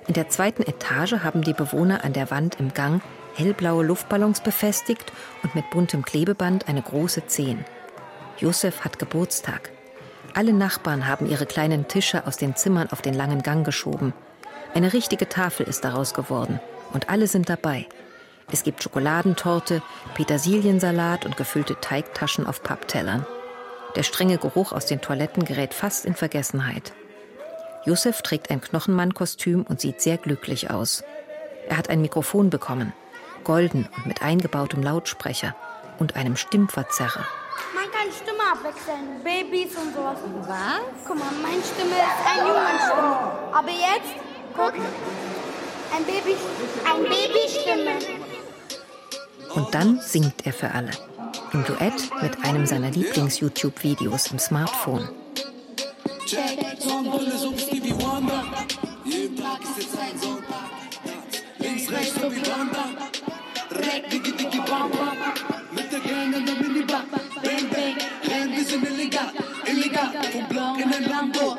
In der zweiten Etage haben die Bewohner an der Wand im Gang hellblaue Luftballons befestigt und mit buntem Klebeband eine große Zehn. Josef hat Geburtstag. Alle Nachbarn haben ihre kleinen Tische aus den Zimmern auf den langen Gang geschoben. Eine richtige Tafel ist daraus geworden und alle sind dabei. Es gibt Schokoladentorte, Petersiliensalat und gefüllte Teigtaschen auf Papptellern. Der strenge Geruch aus den Toiletten gerät fast in Vergessenheit. Josef trägt ein Knochenmannkostüm und sieht sehr glücklich aus. Er hat ein Mikrofon bekommen, golden und mit eingebautem Lautsprecher und einem Stimmverzerrer. Man kann Stimme abwechseln, Babys und sowas. Was? Guck mal, meine Stimme ist eine Jungenstimme. Aber jetzt, guck, ein Baby, ein Babystimme. Und dann singt er für alle. Im Duett mit einem seiner Lieblings-YouTube-Videos im Smartphone. Mit der Gang in der Minibar. Bang, bang, wir sind illegal. Illegal, vom Block in den Lambo.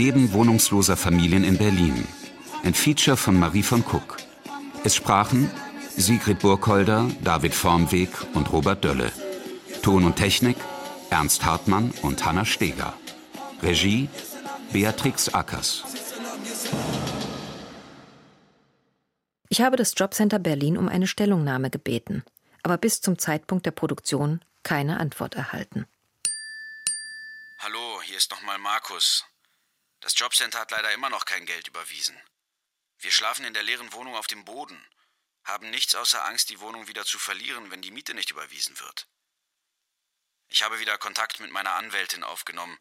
Leben wohnungsloser Familien in Berlin. Ein Feature von Marie von Kuck. Es sprachen Sigrid Burkholder, David Formweg und Robert Dölle. Ton und Technik Ernst Hartmann und Hanna Steger. Regie Beatrix Ackers. Ich habe das Jobcenter Berlin um eine Stellungnahme gebeten, aber bis zum Zeitpunkt der Produktion keine Antwort erhalten. Hallo, hier ist nochmal Markus. Das Jobcenter hat leider immer noch kein Geld überwiesen. Wir schlafen in der leeren Wohnung auf dem Boden, haben nichts außer Angst, die Wohnung wieder zu verlieren, wenn die Miete nicht überwiesen wird. Ich habe wieder Kontakt mit meiner Anwältin aufgenommen,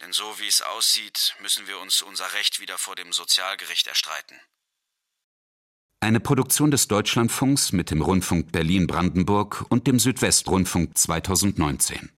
denn so wie es aussieht, müssen wir uns unser Recht wieder vor dem Sozialgericht erstreiten. Eine Produktion des Deutschlandfunks mit dem Rundfunk Berlin-Brandenburg und dem Südwestrundfunk 2019.